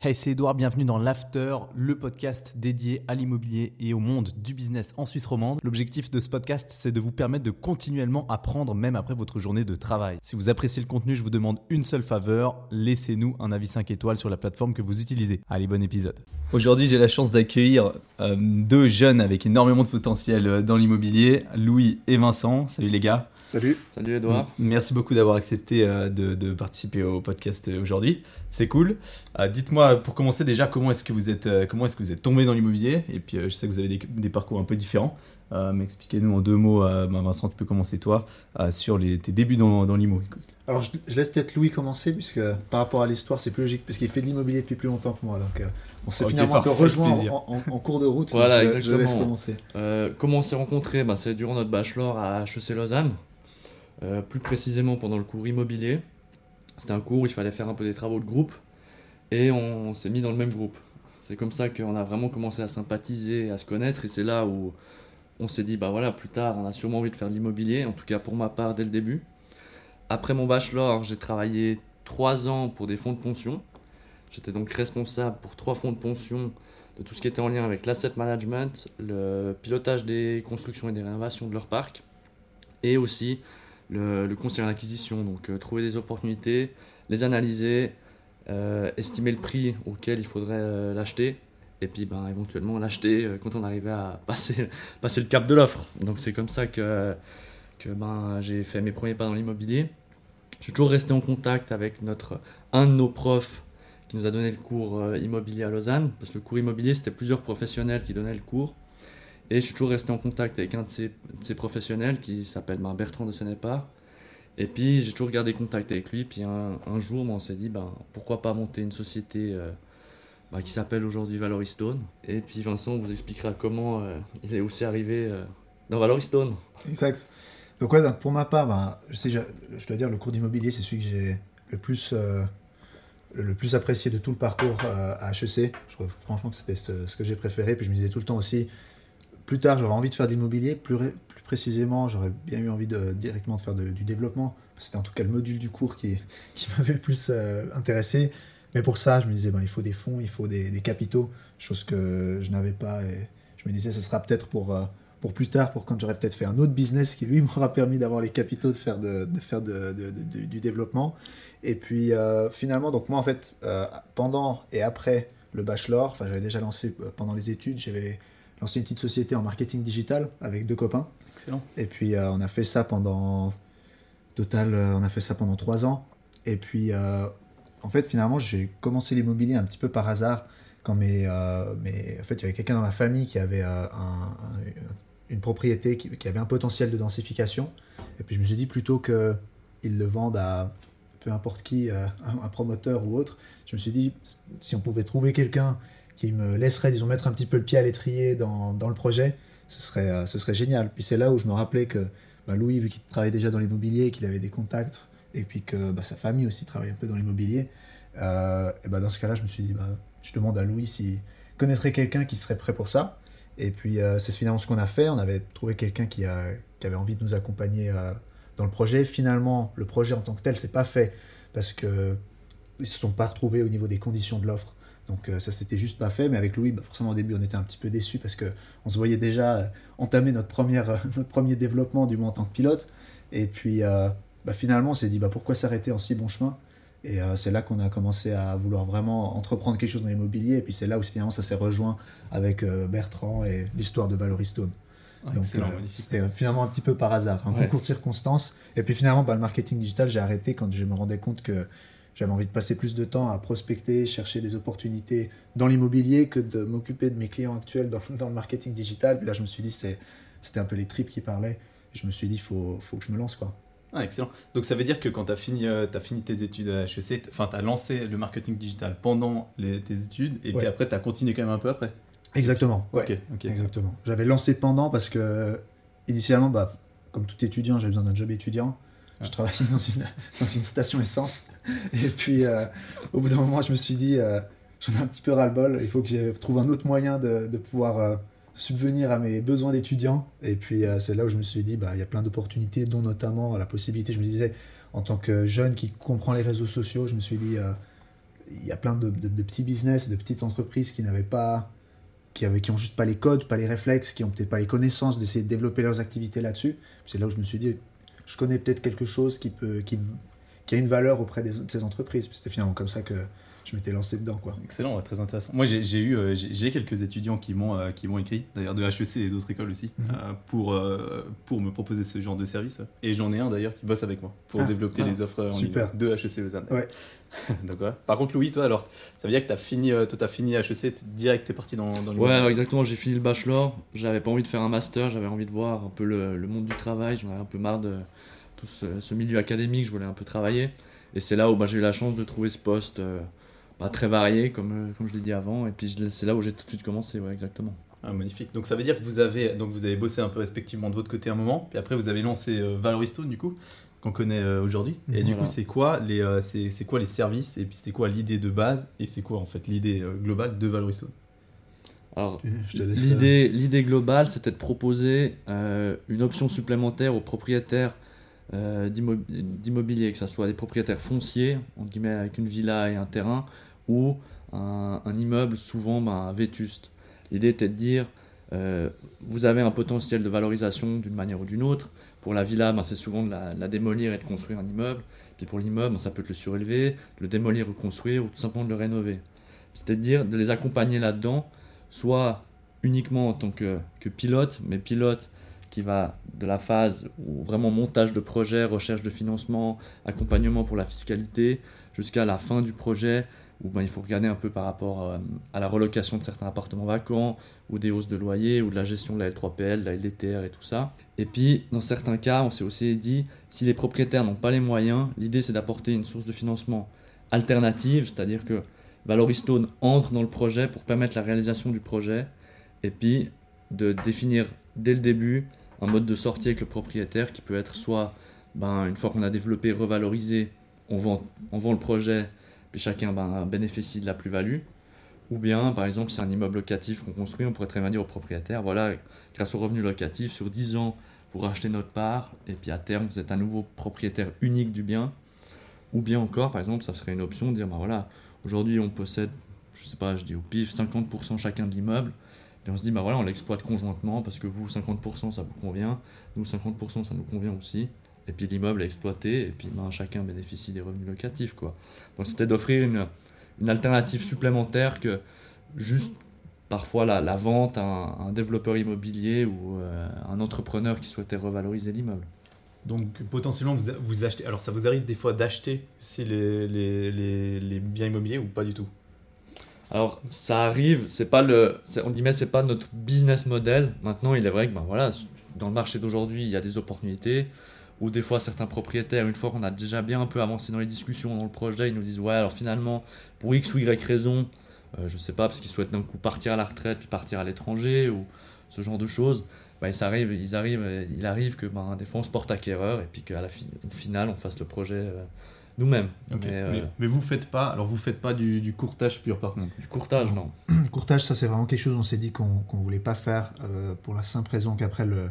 Hey, c'est Edouard, bienvenue dans l'After, le podcast dédié à l'immobilier et au monde du business en Suisse romande. L'objectif de ce podcast, c'est de vous permettre de continuellement apprendre même après votre journée de travail. Si vous appréciez le contenu, je vous demande une seule faveur, laissez-nous un avis 5 étoiles sur la plateforme que vous utilisez. Allez, bon épisode. Aujourd'hui, j'ai la chance d'accueillir euh, deux jeunes avec énormément de potentiel euh, dans l'immobilier, Louis et Vincent. Salut les gars. Salut. Salut Edouard. Merci beaucoup d'avoir accepté euh, de, participer au podcast aujourd'hui. C'est cool. Dites-moi pour commencer déjà comment est-ce que vous êtes comment est-ce que vous êtes tombé dans l'immobilier? Et puis je sais que vous avez des, parcours un peu différents. mais expliquez-nous en deux mots, ben, Vincent, tu peux commencer toi sur les, tes débuts dans, dans l'IMO. Alors je, laisse peut-être Louis commencer puisque par rapport à l'histoire c'est plus logique parce qu'il fait de l'immobilier depuis plus longtemps que moi donc on s'est finalement un rejoint en, cours de route. Voilà exactement. Je laisse commencer. comment on s'est rencontrés? Ben, c'est durant notre bachelor à HEC Lausanne. Euh, plus précisément pendant le cours immobilier. C'était un cours où il fallait faire un peu des travaux de groupe et on, s'est mis dans le même groupe. C'est comme ça qu'on a vraiment commencé à sympathiser, à se connaître et c'est là où on s'est dit bah voilà plus tard on a sûrement envie de faire de l'immobilier, en tout cas pour ma part dès le début. Après mon bachelor j'ai travaillé trois ans pour des fonds de pension. J'étais donc responsable pour trois fonds de pension de tout ce qui était en lien avec l'asset management, le pilotage des constructions et des rénovations de leur parc et aussi le, conseil en acquisition. Donc euh, trouver des opportunités, les analyser, euh, estimer le prix auquel il faudrait euh, l'acheter et puis ben, éventuellement l'acheter quand on arrivait à passer, passer le cap de l'offre. Donc c'est comme ça que, que ben, j'ai fait mes premiers pas dans l'immobilier. Je suis toujours resté en contact avec notre, un de nos profs qui nous a donné le cours immobilier à Lausanne, parce que le cours immobilier c'était plusieurs professionnels qui donnaient le cours. Et je suis toujours resté en contact avec un de ces, professionnels qui s'appelle ben, Bertrand de Sénépar. Et puis j'ai toujours gardé contact avec lui. Puis un, jour, ben, on s'est dit ben, pourquoi pas monter une société euh, ben, qui s'appelle aujourd'hui Valoristone. Et puis Vincent vous expliquera comment euh, il est aussi arrivé euh, dans Valoristone. Exact. Donc, pour ma part, je, sais, je, dois dire, le cours d'immobilier, c'est celui que j'ai le plus le plus apprécié de tout le parcours à HEC. Je trouve franchement que c'était ce, ce, que j'ai préféré. Puis je me disais tout le temps aussi, plus tard, j'aurais envie de faire de l'immobilier. Plus, précisément, j'aurais bien eu envie de, directement de faire du développement. C'était en tout cas le module du cours qui, m'avait le plus euh, intéressé. Mais pour ça, je me disais, ben, il faut des fonds, il faut des, capitaux, chose que je n'avais pas. Et je me disais, ce sera peut-être pour, euh, pour plus tard, pour quand j'aurais peut-être fait un autre business qui, lui, m'aura permis d'avoir les capitaux de faire, de, faire de, du développement. Et puis, euh, finalement, donc moi, en fait, pendant et après le bachelor, j'avais déjà lancé pendant les études, j'avais lancé une petite société en marketing digital avec deux copains. Excellent. Et puis euh, on a fait ça pendant total, euh, on a fait ça pendant trois ans. Et puis euh, en fait finalement j'ai commencé l'immobilier un petit peu par hasard quand mes, mes en fait il y avait quelqu'un dans ma famille qui avait une propriété qui, avait un potentiel de densification. Et puis je me suis dit plutôt que ils le vendent à peu importe qui, un promoteur ou autre, je me suis dit si on pouvait trouver quelqu'un qui me laisserait, disons, mettre un petit peu le pied à l'étrier dans, le projet, ce serait, euh, ce serait génial. Puis c'est là où je me rappelais que bah, Louis, vu qu'il travaillait déjà dans l'immobilier, qu'il avait des contacts, et puis que bah, sa famille aussi travaille un peu dans l'immobilier, euh, bah, dans ce cas-là, je me suis dit, bah, je demande à Louis s'il connaîtrait quelqu'un qui serait prêt pour ça. Et puis euh, c'est finalement ce qu'on a fait. On avait trouvé quelqu'un qui, qui, avait envie de nous accompagner dans le projet. Finalement, le projet en tant que tel, c'est pas fait parce que ils se sont pas retrouvés au niveau des conditions de l'offre. Donc euh, ça s'était juste pas fait, mais avec Louis, bah, forcément au début on était un petit peu déçus parce qu'on se voyait déjà euh, entamer notre, première, notre premier développement du moins en tant que pilote. Et puis euh, bah, finalement on s'est dit bah, pourquoi s'arrêter en si bon chemin? Et c'est là qu'on a commencé à vouloir vraiment entreprendre quelque chose dans l'immobilier. Et puis c'est là où finalement ça s'est rejoint avec Bertrand et l'histoire de Valoristone. Donc c'était finalement un petit peu par hasard, un concours de circonstances. Et puis finalement bah, le marketing digital j'ai arrêté quand je me rendais compte que j'avais envie de passer plus de temps à prospecter, chercher des opportunités dans l'immobilier que de m'occuper de mes clients actuels dans, dans, le marketing digital. Puis là, je me suis dit, c'était un peu les tripes qui parlaient. je me suis dit, il faut, faut que je me lance. quoi. Ah, excellent. Donc ça veut dire que quand tu as, fini, euh, as fini tes études à HEC, enfin tu as lancé le marketing digital pendant les, tes études et puis après tu as continué quand même un peu après? Exactement, ouais. Exactement. J'avais lancé pendant parce que initialement, bah, comme tout étudiant, j'avais besoin d'un job étudiant. Je travaillais dans une, dans une station essence. Et puis, euh, au bout d'un moment, je me suis dit, euh, j'en ai un petit peu ras-le-bol. Il faut que je trouve un autre moyen de, de pouvoir euh, subvenir à mes besoins d'étudiant. Et puis, c'est là où je me suis dit, bah, il y a plein d'opportunités, dont notamment la possibilité, je me disais, en tant que jeune qui comprend les réseaux sociaux, je me suis dit, il y a plein de, petits business, de petites entreprises qui n'avaient pas, qui, avaient, qui ont juste pas les codes, pas les réflexes, qui ont peut-être pas les connaissances d'essayer de développer leurs activités là-dessus. C'est là où je me suis dit, je connais peut-être quelque chose qui, peut, qui, qui a une valeur auprès des, de ces entreprises. C'était finalement comme ça que je m'étais lancé dedans. Quoi. Excellent, très intéressant. Moi, j'ai eu euh, j'ai quelques étudiants qui m'ont euh, qui m'ont écrit, d'ailleurs de HEC et d'autres écoles aussi, mhm. euh, pour, pour me proposer ce genre de service. Et j'en ai un d'ailleurs qui bosse avec moi pour ah. développer ah. les offres en ligne de HEC Lausanne. Ouais. Donc, Par contre, Louis, toi, alors, ça veut dire que tu as fini, toi, as fini HEC, direct, tu es parti dans, dans le Ouais, alors exactement, j'ai fini le bachelor, j'avais pas envie de faire un master, j'avais envie de voir un peu le, le monde du travail, j'en avais un peu marre de tout ce, ce, milieu académique, je voulais un peu travailler. Et c'est là où bah, j'ai eu la chance de trouver ce poste pas très varié, comme, euh, comme je l'ai dit avant. Et puis c'est là où j'ai tout de suite commencé, ouais, exactement. Ah, magnifique. Donc ça veut dire que vous avez, donc vous avez bossé un peu respectivement de votre côté un moment, puis après vous avez lancé euh, Valoristone, du coup, qu'on connaît euh, aujourd'hui. Et du coup, c'est quoi, les, c'est, quoi les services, et puis c'était quoi l'idée de base, et c'est quoi en fait l'idée globale de Valoristone alors, l'idée, l'idée globale, c'était de proposer une option supplémentaire aux propriétaires d'immobilier, que ce soit des propriétaires fonciers, entre guillemets, avec une villa et un terrain, ou un, immeuble souvent ben, vétuste. L'idée était de dire, euh, vous avez un potentiel de valorisation d'une manière ou d'une autre. Pour la villa, ben, c'est souvent de la, démolir et de construire un immeuble. Puis pour l'immeuble, ben, ça peut être le surélever, le démolir, reconstruire ou tout simplement de le rénover. C'est-à-dire de les accompagner là-dedans, soit uniquement en tant que, pilote, mais pilote qui va de la phase où vraiment montage de projet, recherche de financement, accompagnement pour la fiscalité, jusqu'à la fin du projet, où ben, il faut regarder un peu par rapport euh, à la relocation de certains appartements vacants, ou des hausses de loyer, ou de la gestion de la L3PL, de la LDTR et tout ça. Et puis, dans certains cas, on s'est aussi dit, si les propriétaires n'ont pas les moyens, l'idée c'est d'apporter une source de financement alternative, c'est-à-dire que Valoristone entre dans le projet pour permettre la réalisation du projet, et puis de définir dès le début un mode de sortie avec le propriétaire qui peut être soit, ben, une fois qu'on a développé, revalorisé, on vend, on vend le projet puis chacun ben, bénéficie de la plus-value. Ou bien, par exemple, c'est un immeuble locatif qu'on construit, on pourrait très bien dire au propriétaire, voilà, grâce au revenu locatif, sur 10 ans, vous rachetez notre part, et puis à terme, vous êtes un nouveau propriétaire unique du bien. Ou bien encore, par exemple, ça serait une option de dire, ben voilà, aujourd'hui on possède, je sais pas, je dis au pif, 50% chacun de l'immeuble, puis on se dit, ben voilà, on l'exploite conjointement parce que vous, 50% ça vous convient, nous, 50% ça nous convient aussi et puis l'immeuble est exploité, et puis ben, chacun bénéficie des revenus locatifs. Quoi. Donc c'était d'offrir une, une, alternative supplémentaire que juste parfois la, vente à un, développeur immobilier ou euh, un entrepreneur qui souhaitait revaloriser l'immeuble. Donc potentiellement vous, vous achetez, alors ça vous arrive des fois d'acheter si les, les, biens immobiliers ou pas du tout? Alors ça arrive, c'est pas le, on dit mais c'est pas notre business model. Maintenant il est vrai que ben voilà, dans le marché d'aujourd'hui il y a des opportunités ou des fois certains propriétaires, une fois qu'on a déjà bien un peu avancé dans les discussions, dans le projet, ils nous disent ouais alors finalement pour X ou Y raison, euh, je sais pas parce qu'ils souhaitent d'un coup partir à la retraite puis partir à l'étranger ou ce genre de choses, ça arrive, ils arrivent, il arrive que ben, des fois on se porte acquéreur et puis qu'à la finale on fasse le projet euh, nous-mêmes. Euh, mais, vous faites pas, alors vous faites pas du, courtage pur par contre. Du courtage non. courtage ça c'est vraiment quelque chose on s'est dit qu'on ne voulait pas faire pour la simple raison qu'après le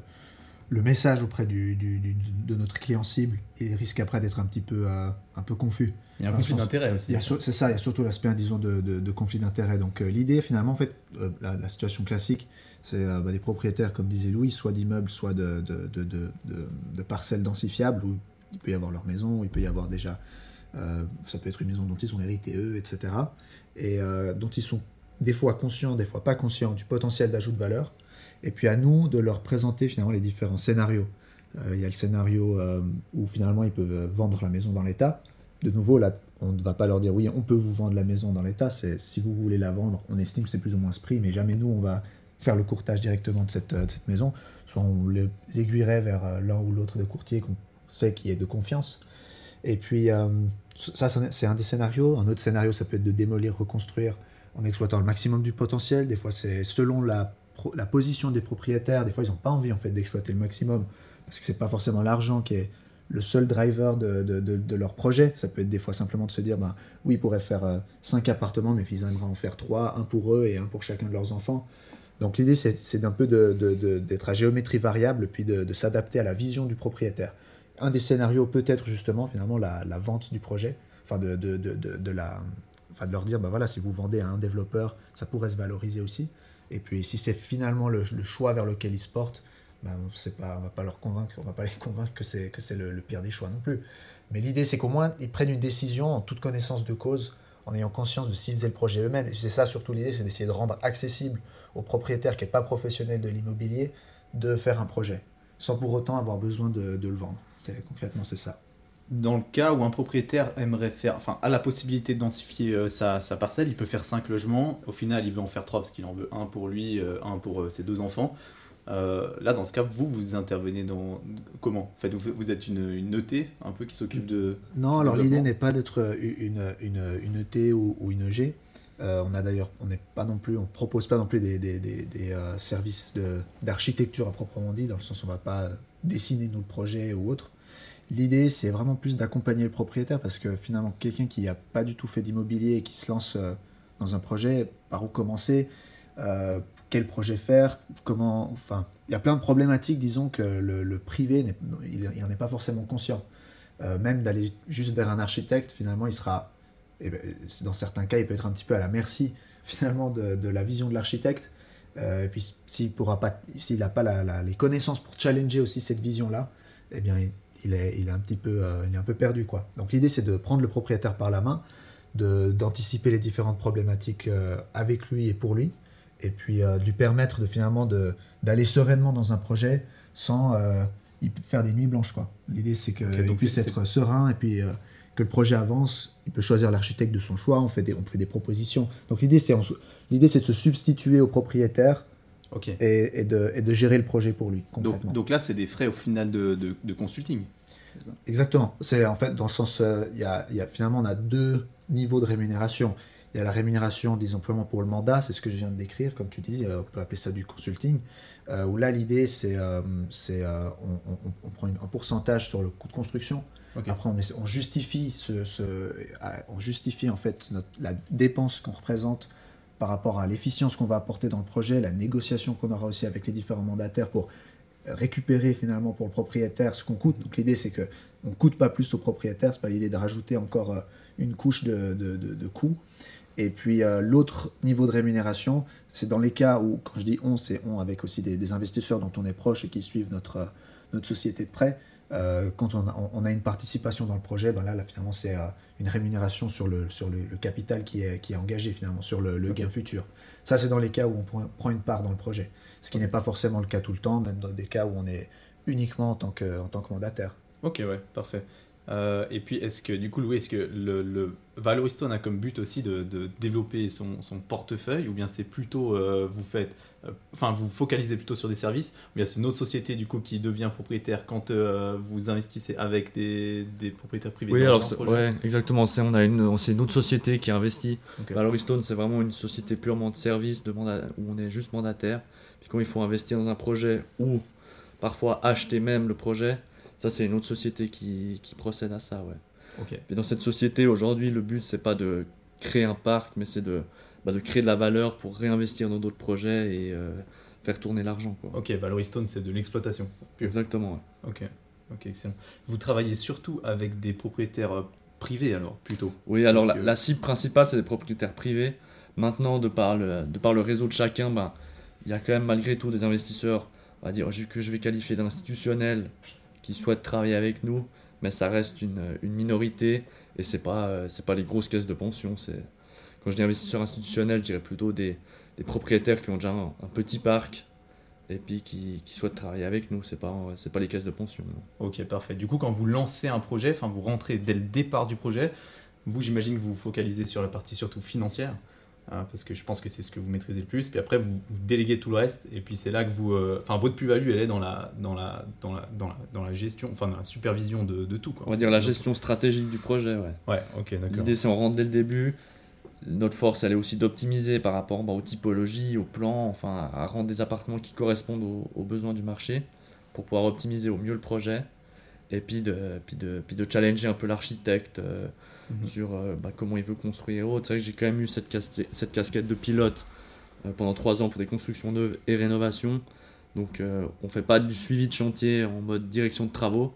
le message auprès du, de notre client cible, il risque après d'être un petit peu, euh, un peu confus. Il y a un conflit d'intérêt aussi. C'est ça, il y a surtout l'aspect, disons, de, de, conflit d'intérêt. Donc euh, l'idée, finalement, en fait, euh, la, situation classique, c'est bah, des propriétaires, comme disait Louis, soit d'immeubles, soit de, de, parcelles densifiables, où il peut y avoir leur maison, il peut y avoir déjà, ça peut être une maison dont ils ont hérité eux, etc. Et dont ils sont des fois conscients, des fois pas conscients du potentiel d'ajout de valeur et puis à nous de leur présenter finalement les différents scénarios. Euh, il y a le scénario euh, où finalement ils peuvent vendre la maison dans l'état. De nouveau, là, on ne va pas leur dire oui, on peut vous vendre la maison dans l'état. C'est si vous voulez la vendre, on estime que c'est plus ou moins ce prix, mais jamais nous on va faire le courtage directement de cette, maison. Soit on les aiguillerait vers euh, l'un ou l'autre des courtiers qu'on sait qui est de confiance. Et puis ça, c'est un des scénarios. Un autre scénario, ça peut être de démolir, reconstruire en exploitant le maximum du potentiel. Des fois, c'est selon la la position des propriétaires, des fois ils n'ont pas envie en fait d'exploiter le maximum parce que c'est pas forcément l'argent qui est le seul driver de, de, de, leur projet. Ça peut être des fois simplement de se dire, ben, oui, ils pourraient faire 5 euh, appartements, mais ils aimeraient en faire 3, un pour eux et un pour chacun de leurs enfants. Donc l'idée, c'est d'un peu d'être à géométrie variable, puis de, s'adapter à la vision du propriétaire. Un des scénarios peut être justement finalement la, vente du projet, enfin de, la enfin de leur dire, bah voilà, si vous vendez à un développeur, ça pourrait se valoriser aussi. Et puis si c'est finalement le, choix vers lequel ils se portent, bah, on pas, va pas leur convaincre, on va pas les convaincre que c'est que c'est le, pire des choix non plus. Mais l'idée c'est qu'au moins ils prennent une décision en toute connaissance de cause, en ayant conscience de s'ils faisaient le projet eux-mêmes. Et c'est ça surtout l'idée, c'est d'essayer de rendre accessible au propriétaire qui n'est pas professionnel de l'immobilier de faire un projet, sans pour autant avoir besoin de le vendre. Concrètement c'est ça dans le cas où un propriétaire aimerait faire, enfin, a la possibilité de densifier euh, sa, sa, parcelle, il peut faire 5 logements. Au final, il veut en faire 3 parce qu'il en veut un pour lui, euh, un pour euh, ses deux enfants. là, dans ce cas, vous, vous intervenez dans. Comment? En fait, vous, vous êtes une, une ET un peu qui s'occupe de. Non, alors l'idée n'est pas d'être une, une, une, ET ou, ou une EG. on a d'ailleurs, on n'est pas non plus, on propose pas non plus des, des, des, des services d'architecture à proprement dit, dans le sens où on va pas dessiner nos projets ou autre. L'idée, c'est vraiment plus d'accompagner le propriétaire parce que finalement, quelqu'un qui n'a pas du tout fait d'immobilier et qui se lance euh, dans un projet, par où commencer, euh, quel projet faire, comment. Enfin, il y a plein de problématiques, disons, que le, privé, il n'en est pas forcément conscient. Euh, même d'aller juste vers un architecte, finalement, il sera. Eh ben, dans certains cas, il peut être un petit peu à la merci, finalement, de, la vision de l'architecte. et puis, s'il n'a pas les connaissances pour challenger aussi cette vision-là, eh bien, il est, il est, un petit peu, euh, il est un peu perdu. Quoi. Donc l'idée, c'est de prendre le propriétaire par la main, d'anticiper les différentes problématiques euh, avec lui et pour lui, et puis euh, de lui permettre de finalement d'aller sereinement dans un projet sans faire des nuits blanches. L'idée, c'est qu'il puisse être serein et puis que le projet avance. Il peut choisir l'architecte de son choix, on fait des, on fait des propositions. Donc l'idée, c'est de se substituer au propriétaire et, de, et, de, gérer le projet pour lui. Donc, donc, là, c'est des frais au final de, de, consulting. Exactement. C'est en fait dans le sens, euh, y, a, y, a, finalement on a deux niveaux de rémunération. Il y a la rémunération emploiements pour le mandat, c'est ce que je viens de décrire, comme tu dis, euh, on peut appeler ça du consulting. Euh, où là l'idée c'est, c'est on, on, prend un pourcentage sur le coût de construction. Après on, on justifie ce, ce, on justifie en fait notre, la dépense qu'on représente par rapport à l'efficience qu'on va apporter dans le projet, la négociation qu'on aura aussi avec les différents mandataires pour récupérer finalement pour le propriétaire ce qu'on coûte. Donc l'idée c'est que on coûte pas plus au propriétaire, c'est pas l'idée de rajouter encore euh, une couche de, de, de, coûts. Et puis euh, l'autre niveau de rémunération, c'est dans les cas où, quand je dis on, c'est on avec aussi des, investisseurs dont on est proche et qui suivent notre, euh, notre société de prêt. Quand on a, on a, une participation dans le projet, ben là, là finalement c'est une rémunération sur le, sur le, capital qui est, qui est engagé finalement, sur le, gain futur. Ça, c'est dans les cas où on prend une part dans le projet. Ce qui n'est pas forcément le cas tout le temps, même dans des cas où on est uniquement en tant que, en tant que mandataire. Ok, ouais, parfait. Euh, et puis, est-ce que, du coup, Louis, est-ce que le, le Valoristone a comme but aussi de, de développer son, son, portefeuille, ou bien c'est plutôt, euh, vous faites, euh, enfin, vous focalisez plutôt sur des services, ou bien c'est une autre société, du coup, qui devient propriétaire quand vous investissez avec des, des propriétaires privés Oui, alors, ouais, exactement. C'est, on a une, c'est une autre société qui investit. Okay. Valoristone, c'est vraiment une société purement de service, de où on est juste mandataire. Puis quand il faut investir dans un projet, ou parfois acheter même le projet, ça, c'est une autre société qui, qui, procède à ça, ouais. Et dans cette société, aujourd'hui, le but, c'est pas de créer un parc, mais c'est de, bah, de créer de la valeur pour réinvestir dans d'autres projets et euh, faire tourner l'argent. Ok, Valoristone, c'est de l'exploitation. Exactement, ouais. Ok, ok, excellent. Vous travaillez surtout avec des propriétaires euh, privés, alors, plutôt? Oui, alors la, la, cible principale, c'est des propriétaires privés. Maintenant, de par le, de par le réseau de chacun, bah, il y a quand même malgré tout des investisseurs, on va dire, que je vais qualifier d'institutionnels qui souhaitent travailler avec nous, mais ça reste une, une minorité et c'est pas euh, pas les grosses caisses de pension. Quand je dis investisseurs institutionnels, je dirais plutôt des, des propriétaires qui ont déjà un, petit parc et puis qui, qui, souhaitent travailler avec nous. C'est pas c'est pas les caisses de pension. Ok, parfait. Du coup, quand vous lancez un projet, enfin vous rentrez dès le départ du projet, vous j'imagine que vous vous focalisez sur la partie surtout financière. Hein, parce que je pense que c'est ce que vous maîtrisez le plus. Puis après, vous, déléguez tout le reste, et puis c'est là que vous, euh, enfin, votre plus-value, elle est dans la, dans la, dans la, dans la, dans la gestion, enfin, dans la supervision de, de tout. Quoi. On va dire la gestion stratégique du projet, ouais. Ouais, ok, d'accord. L'idée, c'est on rentre dès le début. Notre force, elle est aussi d'optimiser par rapport bah, aux typologies, aux plans, enfin, à rendre des appartements qui correspondent aux, besoins du marché pour pouvoir optimiser au mieux le projet, et puis de, puis de, puis de challenger un peu l'architecte. Euh, Mhm. sur euh, bah, comment il veut construire autres. C'est vrai que j'ai quand même eu cette, cette casquette de pilote euh, pendant trois ans pour des constructions neuves et rénovations. Donc euh, on fait pas du suivi de chantier en mode direction de travaux,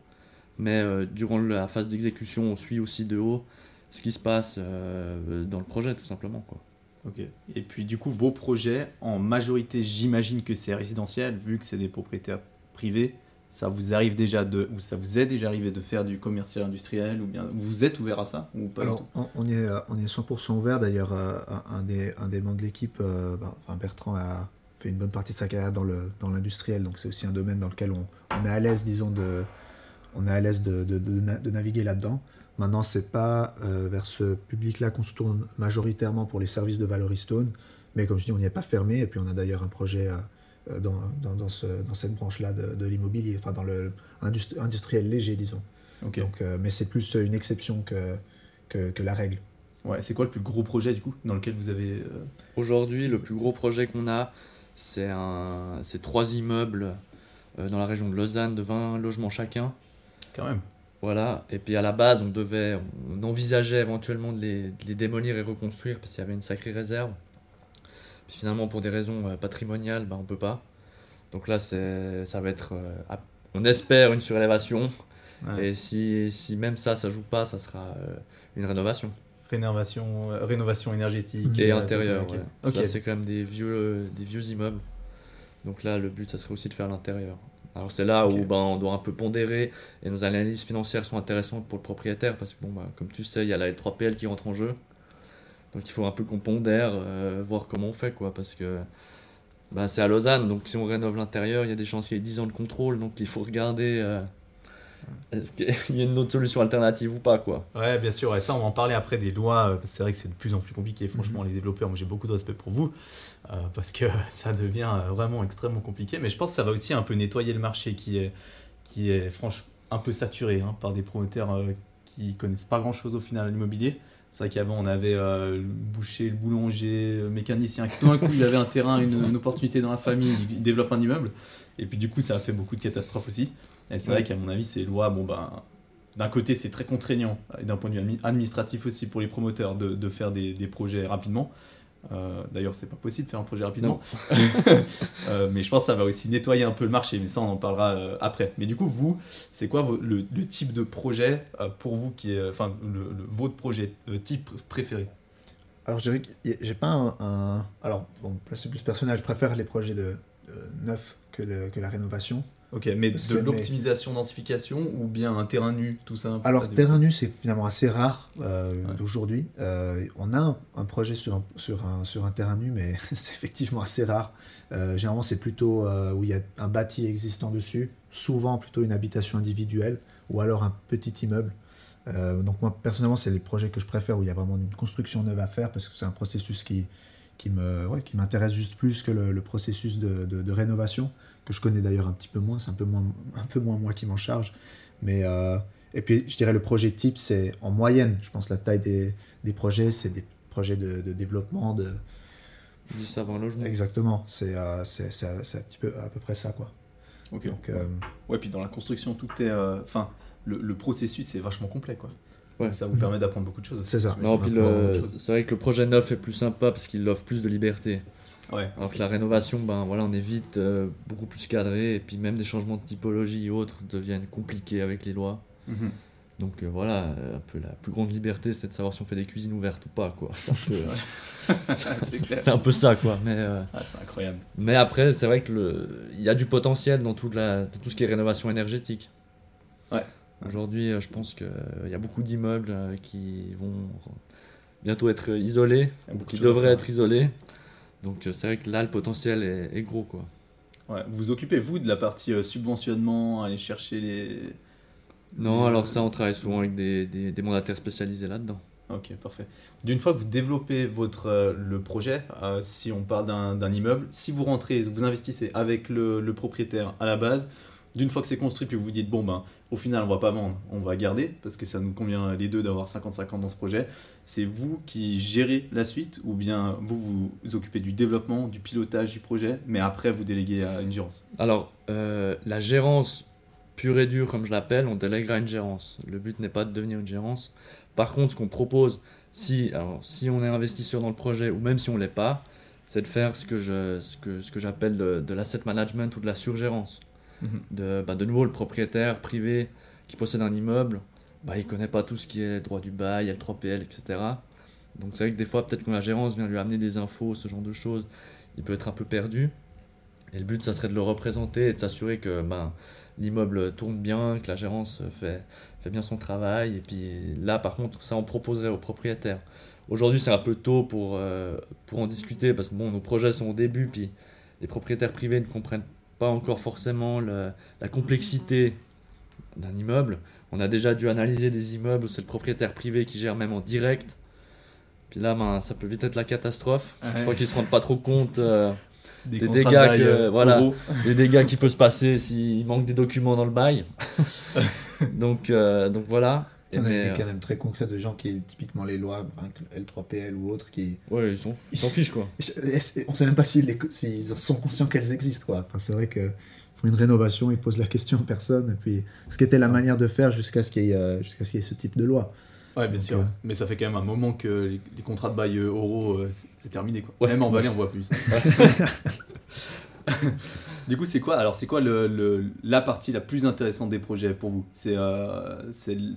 mais durant la phase d'exécution, on suit aussi de haut ce qui se passe dans le projet, tout simplement. Quoi. Ok. Et puis du coup, vos projets, en majorité, j'imagine que c'est résidentiel, vu que c'est des propriétaires privés. Ça vous arrive déjà de, ou ça vous est déjà arrivé de faire du commercial industriel, ou bien vous êtes ouvert à ça ou pas Alors, on, est, on est 100% ouvert. D'ailleurs, euh, un, des, un des membres de l'équipe, euh, ben, Bertrand, a fait une bonne partie de sa carrière dans l'industriel, dans donc c'est aussi un domaine dans lequel on, on est à l'aise, disons, de, on est à l'aise de, de, de, naviguer là-dedans. Maintenant, c'est pas euh, vers ce public-là qu'on se tourne majoritairement pour les services de Valoristone, mais comme je dis, on n'y est pas fermé. Et puis, on a d'ailleurs un projet euh, dans, dans, dans, ce, dans, cette branche-là de, l'immobilier, enfin dans le industriel léger, disons. Donc, euh, mais c'est plus une exception que, que, que, la règle. Ouais, c'est quoi le plus gros projet du coup dans lequel vous avez Aujourd'hui, le plus gros projet qu'on a, c'est trois immeubles dans la région de Lausanne de 20 logements chacun. Quand même. Voilà, et puis à la base, on devait, on envisageait éventuellement de les, démolir et reconstruire parce qu'il y avait une sacrée réserve. Puis finalement, pour des raisons euh, patrimoniales, ben, on peut pas. Donc là, c'est, ça va être, euh, on espère une surélévation. Et si, si, même ça, ça joue pas, ça sera euh, une rénovation. Rénovation, rénovation énergétique. Et intérieur, ouais. c'est quand même des vieux, des vieux immeubles. Donc là, le but, ça serait aussi de faire l'intérieur. Alors c'est là où ben, on doit un peu pondérer et nos analyses financières sont intéressantes pour le propriétaire parce que bon, ben, comme tu sais, il y a la L3PL qui rentre en jeu. Donc il faut un peu qu'on pondère, euh, voir comment on fait quoi parce que ben, c'est à Lausanne donc si on rénove l'intérieur, il y a des chances qu'il y ait 10 ans de contrôle donc il faut regarder euh, est-ce qu'il y a une autre solution alternative ou pas quoi Ouais, bien sûr. Et ça, on va en parler après des lois. Euh, c'est vrai que c'est de plus en plus compliqué. Franchement, mhm. les développeurs, moi j'ai beaucoup de respect pour vous euh, parce que ça devient vraiment extrêmement compliqué. Mais je pense que ça va aussi un peu nettoyer le marché qui est, qui est franchement un peu saturé hein, par des promoteurs qui connaissent pas grand chose au final à l'immobilier. C'est vrai qu'avant, on avait le boucher, le boulanger, le mécanicien. Tout d'un coup, il avait un terrain, une, une, opportunité dans la famille, il développe un immeuble. Et puis, du coup, ça a fait beaucoup de catastrophes aussi. Et c'est vrai qu'à mon avis, ces lois, bon, ben, d'un côté, c'est très contraignant, et d'un point de vue administratif aussi pour les promoteurs de, de faire des, des, projets rapidement. Euh, D'ailleurs, c'est pas possible de faire un projet rapidement. euh, mais je pense que ça va aussi nettoyer un peu le marché, mais ça, on en parlera euh, après. Mais du coup, vous, c'est quoi le, le, type de projet pour vous qui est, enfin, le, votre projet type préféré? Alors, je dirais que j'ai pas un, Alors, bon, c'est plus personnel, je préfère les projets de, neuf que, que la rénovation. Ok, mais de l'optimisation, densification ou bien un terrain nu, tout ça Alors, terrain nu, c'est finalement assez rare euh, d'aujourd'hui. Euh, on a un, projet sur un, sur, un, sur un terrain nu, mais c'est effectivement assez rare. Euh, généralement, c'est plutôt où il y a un bâti existant dessus, souvent plutôt une habitation individuelle ou alors un petit immeuble. donc, moi, personnellement, c'est les projets que je préfère où il y a vraiment une construction neuve à faire parce que c'est un processus qui, qui m'intéresse juste plus que le, processus de, de rénovation que je connais d'ailleurs un petit peu moins, c'est un peu moins, un peu moins moi qui m'en charge. Mais, euh, et puis, je dirais le projet type, c'est en moyenne, je pense, la taille des, des projets, c'est des projets de, de développement, de... 10 à 20 logements. Exactement, c'est euh, c'est un petit peu à peu près ça, quoi. Ok. Donc, euh, ouais, puis dans la construction, tout est... Enfin, le, le, processus est vachement complet, quoi. Ouais. Ça vous permet d'apprendre beaucoup de choses. C'est ça. C'est vrai que le projet neuf est plus sympa parce qu'il offre plus de liberté. Ouais, Alors que la rénovation, ben, voilà, on est vite euh, beaucoup plus cadré, et puis même des changements de typologie et autres deviennent compliqués avec les lois. Mhm. Donc euh, voilà, un peu la plus grande liberté, c'est de savoir si on fait des cuisines ouvertes ou pas. quoi. C'est un, peu, ça, quoi. Mais, euh, ah, c'est incroyable. Mais après, c'est vrai qu'il y a du potentiel dans, toute la, dans tout ce qui est rénovation énergétique. Ouais. Aujourd'hui, je pense qu'il y a beaucoup d'immeubles qui vont bientôt être isolés, qui devraient être isolés. Donc euh, c'est vrai que là, le potentiel est, gros. Quoi. Ouais. Vous vous occupez, vous, de la partie euh, subventionnement, aller chercher les... Non, alors ça, on travaille souvent avec des, des, mandataires spécialisés là-dedans. Ok, parfait. D'une fois que vous développez votre, euh, le projet, si on parle d'un immeuble, si vous rentrez, vous investissez avec le, le propriétaire à la base, d'une fois que c'est construit, puis vous vous dites, bon, ben, au final, on va pas vendre, on va garder, parce que ça nous convient les deux d'avoir 50-50 dans ce projet. C'est vous qui gérez la suite, ou bien vous vous occupez du développement, du pilotage du projet, mais après vous déléguez à une gérance? Alors, euh, la gérance pure et dure, comme je l'appelle, on délègue à une gérance. Le but n'est pas de devenir une gérance. Par contre, ce qu'on propose, si, on est investisseur dans le projet, ou même si on ne l'est pas, c'est de faire ce que j'appelle de, de l'asset management ou de la surgérance. Mhm. de, bah, de nouveau le propriétaire privé qui possède un immeuble bah, il connaît pas tout ce qui est droit du bail, L3PL, etc. Donc c'est vrai que des fois, peut-être quand la gérance vient lui amener des infos, ce genre de choses, il peut être un peu perdu. Et le but, ça serait de le représenter et de s'assurer que ben, l'immeuble tourne bien, que la gérance fait, fait bien son travail. Et puis là, par contre, ça, on proposerait aux propriétaires. Aujourd'hui, c'est un peu tôt pour, euh, pour en discuter parce que bon, nos projets sont au début, puis les propriétaires privés ne comprennent pas encore forcément la complexité d'un immeuble. On a déjà dû analyser des immeubles où c'est le propriétaire privé qui gère même en direct. Puis là, ben, ça peut vite être la catastrophe. Je crois qu'ils ne se rendent pas trop compte euh, des, dégâts que, euh, voilà, des dégâts qui peuvent se passer s'il manque des documents dans le bail. donc, donc voilà. Il y a des cas même très concrets de gens qui, typiquement les lois, L3PL ou autres, qui. Ouais, ils s'en fichent quoi. On sait même pas s'ils sont conscients qu'elles existent quoi. Enfin, c'est vrai que font une rénovation, ils posent la question en personne, et puis ce qui était la manière de faire jusqu'à ce qu'il y, ait, jusqu'à ce, ce type de loi. Ouais, bien sûr. Euh, Mais ça fait quand même un moment que les, contrats de bail euros, euh, c'est terminé. Quoi. Même en Valais, on voit plus. du coup, c'est quoi Alors, c'est quoi le, la partie la plus intéressante des projets pour vous? C'est euh,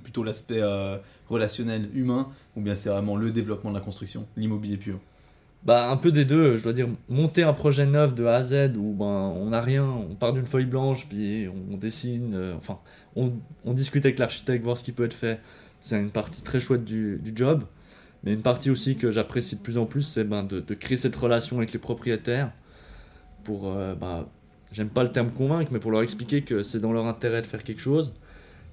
plutôt l'aspect euh, relationnel, humain, ou bien c'est vraiment le développement de la construction, l'immobilier pur? Bah, un peu des deux, je dois dire, monter un projet neuf de A à Z où ben, on n'a rien, on part d'une feuille blanche, puis on dessine, euh, enfin, on, on, discute avec l'architecte, voir ce qui peut être fait. C'est une partie très chouette du, du, job. Mais une partie aussi que j'apprécie de plus en plus, c'est ben, de, de, créer cette relation avec les propriétaires pour ben, j'aime pas le terme convaincre, mais pour leur expliquer que c'est dans leur intérêt de faire quelque chose.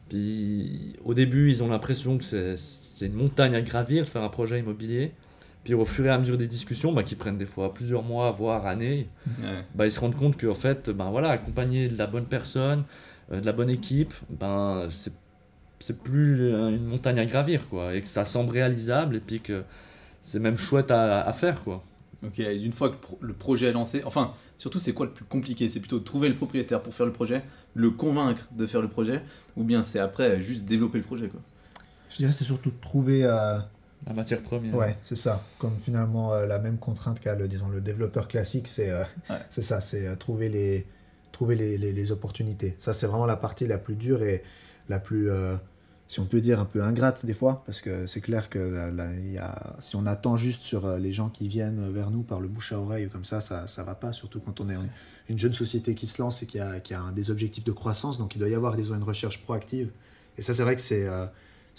Puis au début, ils ont l'impression que c'est une montagne à gravir, faire un projet immobilier. Puis au fur et à mesure des discussions, bah, qui prennent des fois plusieurs mois, voire années, bah, ils se rendent compte qu'en fait, ben voilà, accompagner de la bonne personne, euh, de la bonne équipe, ben, c'est plus une montagne à gravir, quoi. Et que ça semble réalisable, et puis que c'est même chouette à, à faire, quoi. Ok, une fois que le projet est lancé, enfin, surtout c'est quoi le plus compliqué? C'est plutôt de trouver le propriétaire pour faire le projet, le convaincre de faire le projet, ou bien c'est après juste développer le projet quoi? Je dirais c'est surtout de trouver... Euh, la matière première. Ouais, c'est ça. Comme finalement euh, la même contrainte qu'a le, disons, le développeur classique, c'est euh, c'est ça, c'est trouver, les, trouver les, les, les opportunités. Ça c'est vraiment la partie la plus dure et la plus si on peut dire, un peu ingrate des fois, parce que c'est clair que a, si on attend juste sur euh, les gens qui viennent vers nous par le bouche à oreille comme ça, ça ne va pas, surtout quand on est une jeune société qui se lance et qui a, qui a des objectifs de croissance, donc il doit y avoir disons, une recherche proactive. Et ça, c'est vrai que c'est euh,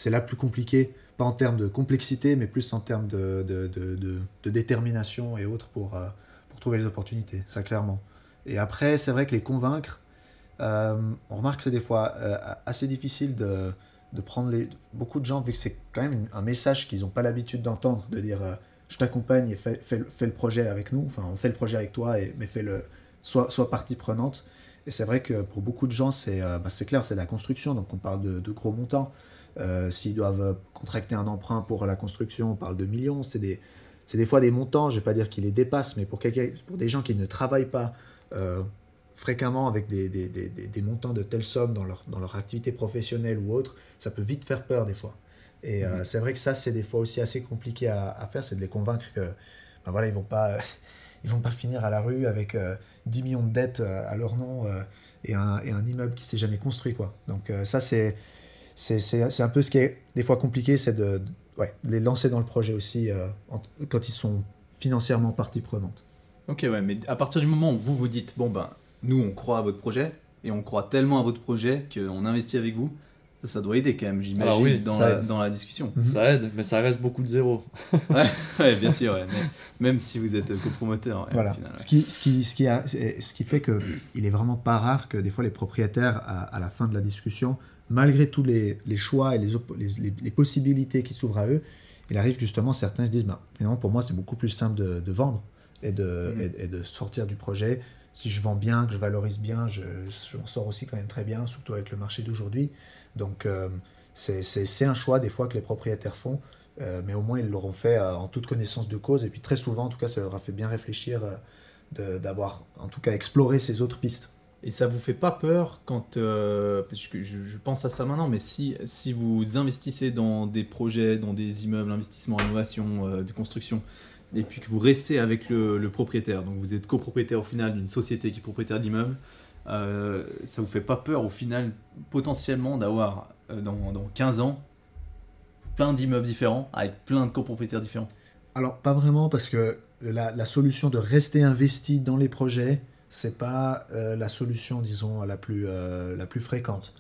la plus compliquée, pas en termes de complexité, mais plus en termes de, de, de, détermination et autres pour, euh, pour trouver les opportunités, ça clairement. Et après, c'est vrai que les convaincre, on remarque que c'est des fois assez difficile de de prendre beaucoup de gens, vu que c'est quand même un message qu'ils n'ont pas l'habitude d'entendre, de dire euh, je t'accompagne et fais, le projet avec nous, enfin on fait le projet avec toi, et, mais fais le, sois, partie prenante. Et c'est vrai que pour beaucoup de gens, c'est euh, bah, clair, c'est la construction, donc on parle de, de gros montants. Euh, s'ils doivent contracter un emprunt pour la construction, on parle de millions. C'est des, des fois des montants, je ne vais pas dire qu'ils les dépassent, mais pour, pour des gens qui ne travaillent pas fréquemment avec des, des, des, des, montants de telles sommes dans leur, dans leur activité professionnelle ou autre, ça peut vite faire peur des fois. Et euh, mhm. c'est vrai que ça, c'est des fois aussi assez compliqué à, à faire, c'est de les convaincre que ben voilà, ils vont pas ils vont pas finir à la rue avec 10 euh, millions de dettes euh, à leur nom et, un, et, un, immeuble qui s'est jamais construit. Quoi. Donc ça, c'est, c'est, un peu ce qui est des fois compliqué, c'est de, ouais, les lancer dans le projet aussi quand ils sont financièrement partie prenante. Ok, ouais, mais à partir du moment où vous vous dites, bon ben, nous, on croit à votre projet et on croit tellement à votre projet qu'on investit avec vous. Ça, doit aider quand même, j'imagine, dans, la, dans, la, discussion. Mhm. Ça aide, mais ça reste beaucoup de zéro. ouais, bien sûr, même si vous êtes copromoteur. voilà. ce, qui, ce, qui, ce, qui a, ce qui fait qu'il est vraiment pas rare que des fois les propriétaires, à, la fin de la discussion, malgré tous les, les choix et les, les, les possibilités qui s'ouvrent à eux, il arrive justement, certains se disent, bah, finalement, pour moi, c'est beaucoup plus simple de, de vendre et de, mhm. et de sortir du projet si je vends bien, que je valorise bien, je, m'en sors aussi quand même très bien, surtout avec le marché d'aujourd'hui. Donc euh, c'est un choix des fois que les propriétaires font, euh, mais au moins ils l'auront fait euh, en toute connaissance de cause. Et puis très souvent, en tout cas, ça leur a fait bien réfléchir d'avoir en tout cas exploré ces autres pistes. Et ça vous fait pas peur quand, parce que je, je, pense à ça maintenant, mais si, si vous investissez dans des projets, dans des immeubles, investissement, innovation, de construction, et puis que vous restez avec le, propriétaire, donc vous êtes copropriétaire au final d'une société qui est propriétaire d'immeuble, euh, ça vous fait pas peur au final potentiellement d'avoir dans, dans 15 ans plein d'immeubles différents, avec plein de copropriétaires différents? Alors, pas vraiment, parce que la, solution de rester investi dans les projets, c'est pas euh, la solution, disons, la plus, euh, la plus fréquente.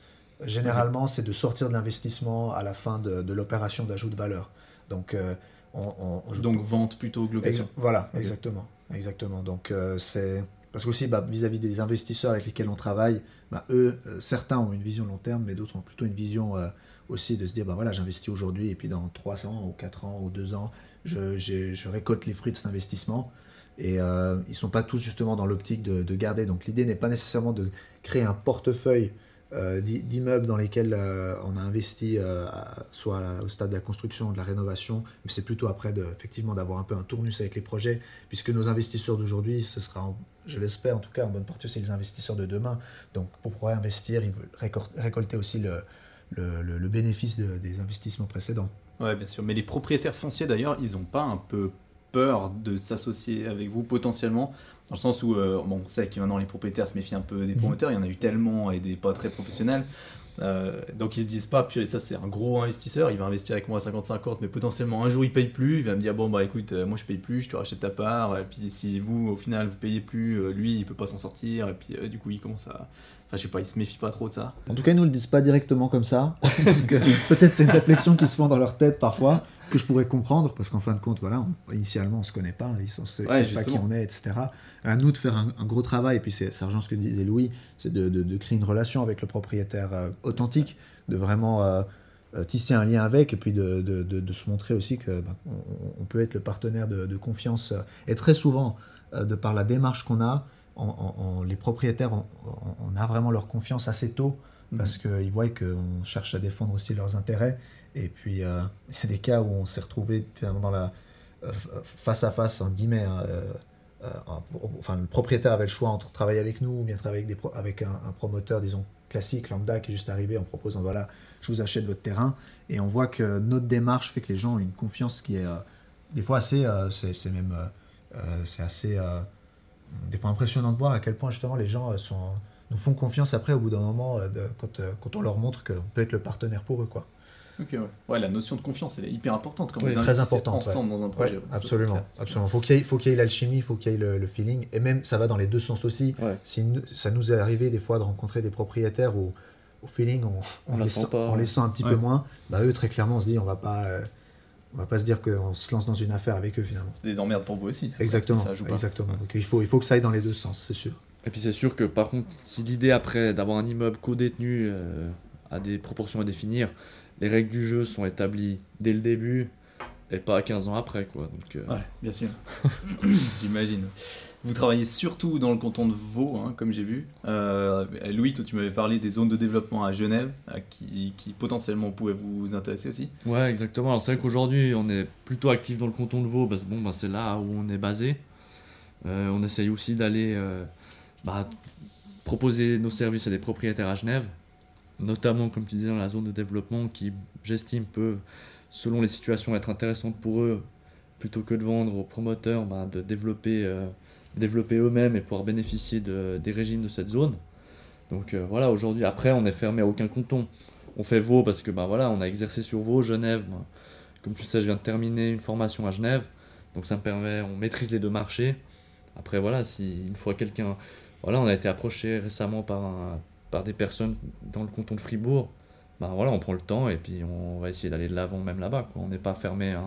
Généralement, c'est de sortir de l'investissement à la fin de, l'opération d'ajout de valeur. Donc, euh, on, Donc vente plutôt que location. voilà, exactement. exactement. Donc, c'est... Parce qu'aussi, bah, vis-à-vis des investisseurs avec lesquels on travaille, bah, eux, certains ont une vision long terme, mais d'autres ont plutôt une vision aussi de se dire, bah voilà, j'investis aujourd'hui et puis dans 300 ou 4 ans ou 2 ans, je, je, récolte les fruits de cet investissement. Et euh, ils ne sont pas tous justement dans l'optique de, de, garder. Donc l'idée n'est pas nécessairement de créer un portefeuille euh, d'immeubles dans lesquels euh, on a investi soit au stade de la construction, de la rénovation, mais c'est plutôt après de, effectivement d'avoir un peu un tournus avec les projets, puisque nos investisseurs d'aujourd'hui, ce sera, je l'espère en tout cas, en bonne partie aussi les investisseurs de demain. Donc pour pouvoir investir, ils veulent récolter aussi le, le, bénéfice des investissements précédents. Oui, bien sûr. Mais les propriétaires fonciers, d'ailleurs, ils n'ont pas un peu peur de s'associer avec vous potentiellement dans le sens où euh, bon, on sait que maintenant les propriétaires se méfient un peu des mhm. promoteurs, il y en a eu tellement et des pas très professionnels. Euh, donc ils se disent pas, puis ça c'est un gros investisseur, il va investir avec moi à 50-50, mais potentiellement un jour il paye plus, il va me dire bon bah écoute, euh, moi je paye plus, je te rachète ta part, et puis si vous au final vous payez plus, lui il peut pas s'en sortir, et puis du coup il commence à, Enfin, je sais pas, ils se méfient pas trop de ça. En tout cas, ils nous le disent pas directement comme ça. Peut-être c'est une réflexion qui se font dans leur tête parfois, que je pourrais comprendre, parce qu'en fin de compte, voilà, initialement, on se connaît pas, ils ne savent pas qui on est, etc. À nous de faire un, gros travail, et puis c'est Sergent ce que disait Louis, c'est de, de, créer une relation avec le propriétaire euh, authentique, de vraiment euh, euh, tisser un lien avec, et puis de, de se montrer aussi que bah, on, peut être le partenaire de, confiance. et très souvent, de par la démarche qu'on a, les propriétaires, on, a vraiment leur confiance assez tôt mhm. parce qu'ils voient qu'on cherche à défendre aussi leurs intérêts. Et puis, euh, il y a des cas où on s'est retrouvé dans la euh, face à face, en guillemets. Hein, euh, enfin, le propriétaire avait le choix entre travailler avec nous ou bien travailler avec, des avec un, promoteur, disons, classique, lambda, qui est juste arrivé en proposant voilà, je vous achète votre terrain. Et on voit que notre démarche fait que les gens ont une confiance qui est des fois assez. c'est même. c'est assez des fois impressionnant de voir à quel point justement les gens euh, sont, nous font confiance après au bout d'un moment euh, de, quand, euh, quand, on leur montre qu'on peut être le partenaire pour eux. Quoi. Ok, ouais. ouais. la notion de confiance, elle est hyper importante quand vous très importante, ensemble dans un projet. absolument, absolument. Faut qu'il y ait, faut qu'il y ait l'alchimie, faut qu'il y ait le, feeling, et même ça va dans les deux sens aussi. Si ça nous est arrivé des fois de rencontrer des propriétaires où au feeling on, on, les, sent, on les, sent, un petit peu moins, bah eux très clairement on se dit on va pas on va pas se dire qu'on se lance dans une affaire avec eux finalement. C'est des emmerdes pour vous aussi. Exactement. exactement. Donc il faut, il faut que ça aille dans les deux sens, c'est sûr. Et puis c'est sûr que par contre, si l'idée après d'avoir un immeuble co-détenu euh, a des proportions à définir, les règles du jeu sont établies dès le début et pas à 15 ans après. Quoi. Donc, euh, Ouais, bien sûr. J'imagine. Vous travaillez surtout dans le canton de Vaud, hein, comme j'ai vu. Euh, Louis, toi, tu m'avais parlé des zones de développement à Genève, qui, potentiellement pouvaient vous intéresser aussi. Ouais, exactement. Alors c'est vrai qu'aujourd'hui, on est plutôt actif dans le canton de Vaud, parce que bon, bah, c'est là où on est basé. Euh, on essaye aussi d'aller bah, proposer nos services à des propriétaires à Genève, notamment, comme tu disais, dans la zone de développement, qui, j'estime, peuvent, selon les situations, être intéressantes pour eux, plutôt que de vendre aux promoteurs, bah, de développer développer eux-mêmes et pouvoir bénéficier de, des régimes de cette zone. Donc euh, voilà, aujourd'hui, après, on est fermé à aucun canton. On fait Vaud parce que ben voilà, on a exercé sur Vaud, Genève. comme tu sais, je viens de terminer une formation à Genève, donc ça me permet, on maîtrise les deux marchés. Après voilà, si une fois quelqu'un, voilà, on a été approché récemment par, par des personnes dans le canton de Fribourg, ben voilà, on prend le temps et puis on va essayer d'aller de l'avant même là-bas. On n'est pas fermé à,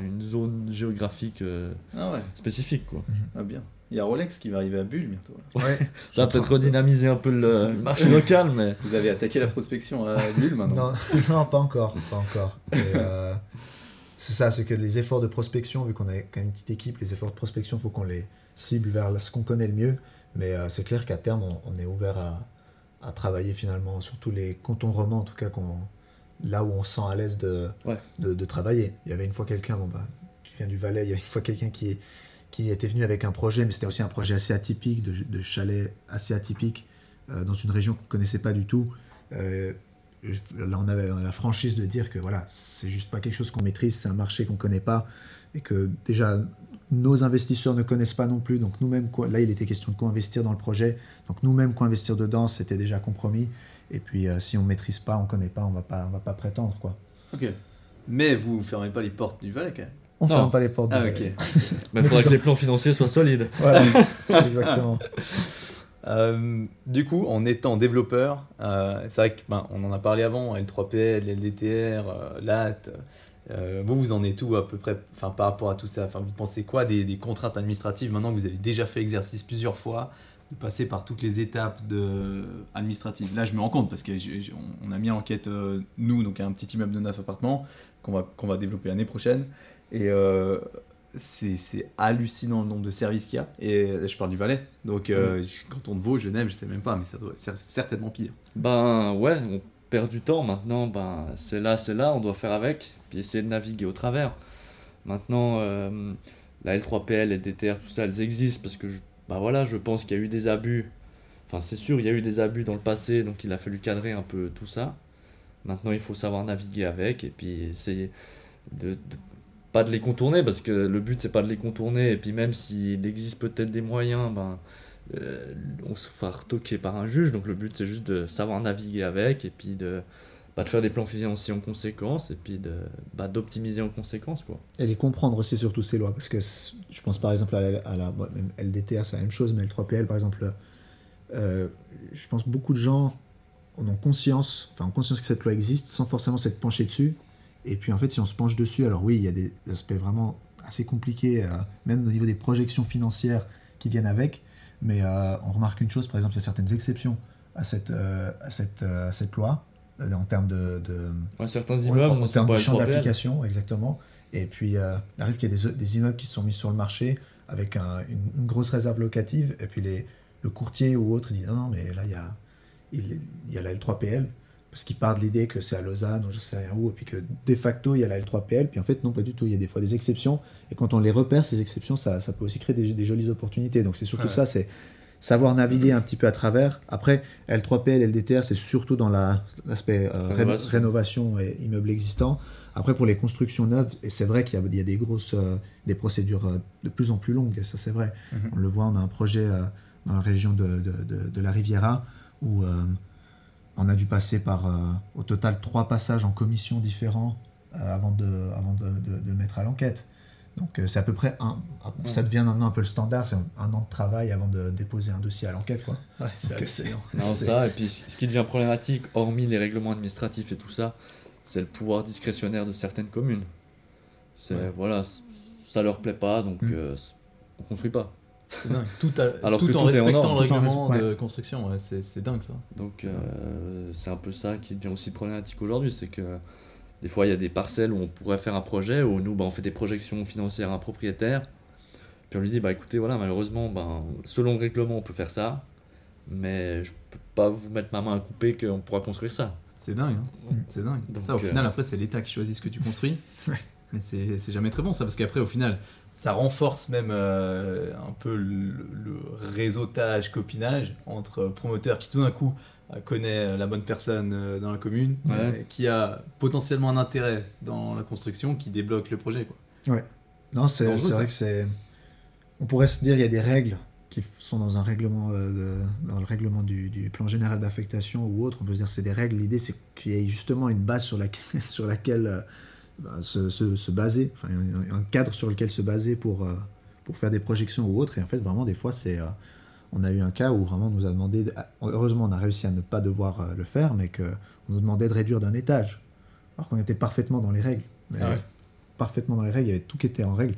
une zone géographique euh, ah spécifique. Quoi. Ah bien. Il y a Rolex qui va arriver à Bulle bientôt. Ouais. Ça va peut-être redynamiser un peu le, marché local, mais... Vous avez attaqué la prospection à Bulle maintenant non, pas encore. Pas encore. Euh, c'est ça, c'est que les efforts de prospection, vu qu'on est quand même une petite équipe, les efforts de prospection, il faut qu'on les cible vers ce qu'on connaît le mieux. Mais euh, c'est clair qu'à terme, on, est ouvert à, à, travailler finalement, surtout les cantons romans, en tout cas, qu'on là où on sent à l'aise de, de, travailler. Il y avait une fois quelqu'un, bon bah, tu viens du Valais, il y avait une fois quelqu'un qui, qui était venu avec un projet, mais c'était aussi un projet assez atypique, de, de chalet assez atypique, euh, dans une région qu'on ne connaissait pas du tout. Euh, là, on avait la franchise de dire que voilà, c'est juste pas quelque chose qu'on maîtrise, c'est un marché qu'on ne connaît pas, et que déjà nos investisseurs ne connaissent pas non plus. Donc nous-mêmes, là, il était question de co-investir dans le projet. Donc nous-mêmes, co-investir dedans, c'était déjà compromis. Et puis si on maîtrise pas, on connaît pas, on va pas, on va pas prétendre quoi. Ok. Mais vous fermez pas les portes du Valais quand même. On ferme pas les portes. Ah, ok. Mais il faudra que les plans financiers soient solides. Voilà, exactement. Euh, du coup, en étant développeur, euh, c'est vrai qu'on ben, en a parlé avant, L3PL, LDTR, euh, vous, vous en êtes où à peu près enfin, par rapport à tout ça? Enfin, Vous pensez quoi des, des, contraintes administratives maintenant que vous avez déjà fait l'exercice plusieurs fois de passer par toutes les étapes de... administratives? Là, je me rends compte parce qu'on on a mis en enquête, nous, donc un petit immeuble de 9 appartements qu'on va, qu'on va développer l'année prochaine. Et c'est hallucinant le nombre de services qu'il y a. Et je parle du Valais. Donc, euh, quand on Vaud, Genève, je sais même pas, mais ça doit être certainement pire. Ben ouais, on perd du temps maintenant. Ben, c'est là, c'est là, on doit faire avec. Puis essayer de naviguer au travers. Maintenant, euh, la L3PL, LDTR, tout ça, elles existent parce que je, ben voilà, je pense qu'il y a eu des abus. Enfin, c'est sûr, il y a eu des abus dans le passé, donc il a fallu cadrer un peu tout ça. Maintenant, il faut savoir naviguer avec et puis essayer de, de pas de les contourner parce que le but c'est pas de les contourner et puis même s'il existe peut-être des moyens ben euh, on se fera retoquer par un juge donc le but c'est juste de savoir naviguer avec et puis de de faire des plans financiers en conséquence et puis de bah, d'optimiser en conséquence quoi. Et les comprendre aussi surtout ces lois parce que je pense par exemple à la, à même LDTR c'est la même chose mais L3PL par exemple euh, je pense beaucoup de gens en ont conscience enfin ont conscience que cette loi existe sans forcément s'être penché dessus. Et puis en fait, si on se penche dessus, alors oui, il y a des aspects vraiment assez compliqués, euh, même au niveau des projections financières qui viennent avec. Mais euh, on remarque une chose, par exemple, il y a certaines exceptions à cette, à cette, à cette loi, en termes de. de certains immeubles, en, termes de champ d'application, exactement. Et puis, il arrive qu'il y ait des, des, immeubles qui se sont mis sur le marché avec une, grosse réserve locative, et puis les, le courtier ou autre dit non, non, mais là, il y a, il, il y a la L3PL, parce qu'il part de l'idée que c'est à Lausanne ou je sais rien où, et puis que de facto il y a la L3PL, puis en fait non pas du tout, il y a des fois des exceptions, et quand on les repère, ces exceptions, ça, ça peut aussi créer des, des jolies opportunités. Donc c'est surtout ça, c'est savoir naviguer un petit peu à travers. Après, L3PL, LDTR, c'est surtout dans l'aspect euh, rénovation. et immeuble existant. Après, pour les constructions neuves, et c'est vrai qu'il y, y, a des grosses, euh, des procédures euh, de plus en plus longues, ça c'est vrai. Mhm. On le voit, on a un projet dans la région de, de, de la Riviera où on a dû passer par au total trois passages en commission différents avant, de, avant de, mettre à l'enquête. Donc euh, c'est à peu près un. Ça devient maintenant un peu le standard, c'est un, an de travail avant de déposer un dossier à l'enquête. Quoi. Ouais, c'est non, ça, et puis ce qui devient problématique, hormis les règlements administratifs et tout ça, c'est le pouvoir discrétionnaire de certaines communes. C'est voilà, ça leur plaît pas, donc mm. on construit pas. C'est dingue. Tout, Alors tout en respectant le règlement de construction, c'est dingue ça. Donc euh, c'est un peu ça qui devient aussi problématique aujourd'hui, c'est que des fois il y a des parcelles où on pourrait faire un projet, où nous bah, on fait des projections financières à un propriétaire, puis on lui dit bah écoutez voilà malheureusement ben, selon le règlement on peut faire ça, mais je peux pas vous mettre ma main à couper qu'on pourra construire ça. C'est dingue, hein. c'est dingue. ça au final euh, après c'est l'État qui choisit ce que tu construis. Mais c'est jamais très bon ça, parce qu'après au final, ça renforce même euh, un peu le, réseautage, copinage entre promoteurs qui tout d'un coup connaît la bonne personne euh, dans la commune, qui a potentiellement un intérêt dans la construction, qui débloque le projet. Quoi. Ouais. Non, c'est vrai que c'est. On pourrait se dire il y a des règles qui sont dans un règlement, dans le règlement du, plan général d'affectation ou autre. On peut se dire c'est des règles. L'idée c'est qu'il y ait justement une base sur laquelle, sur laquelle bah, se, se, baser, enfin, un, cadre sur lequel se baser pour, euh, pour faire des projections ou autres. Et en fait, vraiment, des fois, c'est. On a eu un cas où vraiment on nous a demandé. heureusement, on a réussi à ne pas devoir euh, le faire, mais qu'on nous demandait de réduire d'un étage. Alors qu'on était parfaitement dans les règles. Ah parfaitement dans les règles, il y avait tout qui était en règle.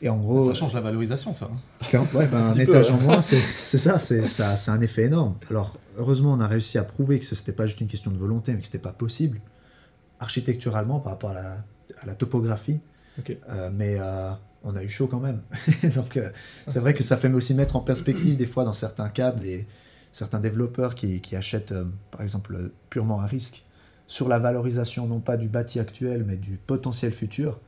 Et en gros, ça change la valorisation, ça. Hein. ouais, ben, un, étage en moins, c'est ça, c'est ça, c'est un effet énorme. Alors, heureusement, on a réussi à prouver que ce n'était pas juste une question de volonté, mais que ce n'était pas possible architecturalement par rapport à la, à la topographie. Euh, mais euh, on a eu chaud quand même. Donc euh, c'est vrai que ça fait aussi mettre en perspective des fois dans certains cas des, certains développeurs qui, qui achètent par exemple purement un risque sur la valorisation non pas du bâti actuel mais du potentiel futur.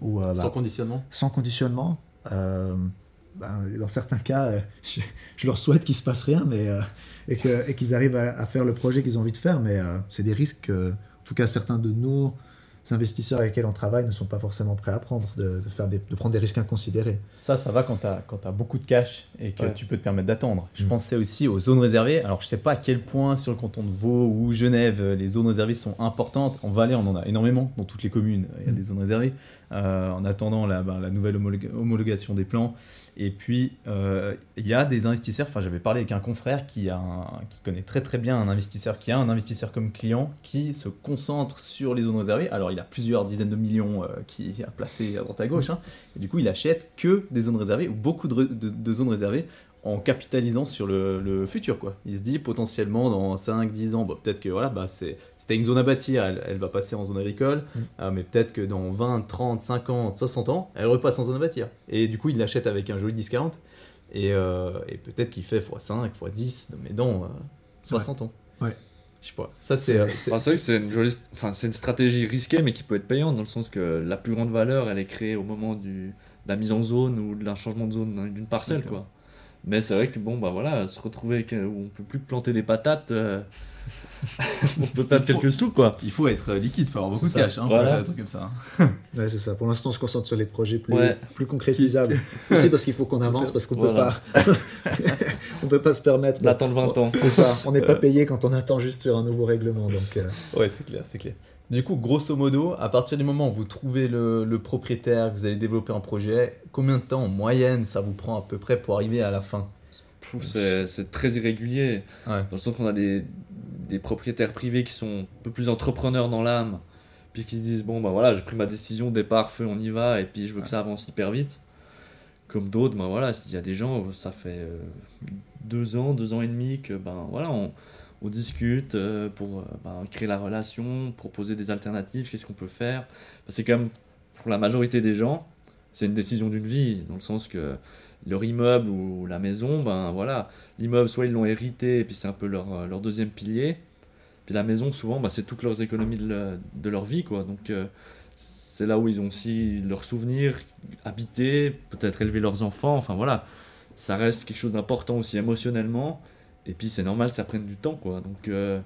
Ou, sans bah, conditionnement Sans conditionnement. Ben, dans certains cas, je, je, leur souhaite qu'il se passe rien mais, et qu'ils arrivent à, à, faire le projet qu'ils ont envie de faire, mais c'est des risques en tout cas certains de nos investisseurs avec lesquels on travaille ne sont pas forcément prêts à prendre, de, faire de prendre des risques inconsidérés. Ça, ça va quand tu as, as, beaucoup de cash et que tu peux te permettre d'attendre. Je mm. pensais aussi aux zones réservées. Alors, je sais pas à quel point sur le canton de Vaud ou Genève, les zones réservées sont importantes. En Valais, on en a énormément dans toutes les communes. Il y a mm. des zones réservées. Euh, en attendant la, ben, la nouvelle homologation des plans. Et puis, euh, il y a des investisseurs, enfin j'avais parlé avec un confrère qui, connaît très très bien un investisseur, qui a un investisseur comme client, qui se concentre sur les zones réservées. Alors il a plusieurs dizaines de millions euh, qui a placé à droite à gauche, hein. et du coup il achète que des zones réservées, ou beaucoup de zones réservées, en capitalisant sur le, futur. Quoi. Il se dit potentiellement dans 5-10 ans, bah, peut-être que voilà, bah, c'était une zone à bâtir, elle, va passer en zone agricole, mm. euh, mais peut-être que dans 20, 30, 50, 60 ans, elle repasse en zone à bâtir. Et du coup, il l'achète avec un joli discount, et, euh, et peut-être qu'il fait x5, x10, mais dans 60 euh, ans. Ouais. Je sais pas. Ça, c'est. Une, jolie... enfin, une stratégie risquée, mais qui peut être payante, dans le sens que la plus grande valeur, elle est créée au moment du, de la mise en zone ou de d'un changement de zone d'une parcelle. quoi. Mais c'est vrai que bon, bah voilà, se retrouver avec, où on peut plus planter des patates, euh, on peut perdre quelques sous quoi. Il faut être liquide, il faut avoir beaucoup de cash hein, pour faire des trucs comme ça. Hein. ouais, c'est ça. Pour l'instant, on se concentre sur les projets plus, plus concrétisables. Aussi parce qu'il faut qu'on avance, parce qu'on peut pas. on peut pas se permettre d'attendre 20 ans. C'est ça. On n'est pas payé quand on attend juste sur un nouveau règlement. Donc, euh. Ouais, c'est clair, c'est clair. Du coup, grosso modo, à partir du moment où vous trouvez le, propriétaire, que vous allez développer un projet, combien de temps en moyenne ça vous prend à peu près pour arriver à la fin? C'est très irrégulier. Dans le sens qu'on a des, propriétaires privés qui sont un peu plus entrepreneurs dans l'âme, puis qui disent Bon, bah voilà, j'ai pris ma décision, départ, feu, on y va, et puis je veux que ça avance hyper vite. Comme d'autres, ben voilà, il y a des gens, ça fait euh, deux ans, deux ans et demi que, ben voilà, on on discute euh, pour euh, ben, créer la relation, proposer des alternatives, qu'est-ce qu'on peut faire? C'est comme pour la majorité des gens, c'est une décision d'une vie, dans le sens que leur immeuble ou la maison, ben voilà, l'immeuble soit ils l'ont hérité et puis c'est un peu leur, euh, leur, deuxième pilier, puis la maison souvent ben, c'est toutes leurs économies de, leur vie quoi, donc c'est là où ils ont aussi leurs souvenirs, habiter, peut-être élever leurs enfants, enfin voilà, ça reste quelque chose d'important aussi émotionnellement et puis c'est normal que ça prenne du temps, quoi. Donc, euh,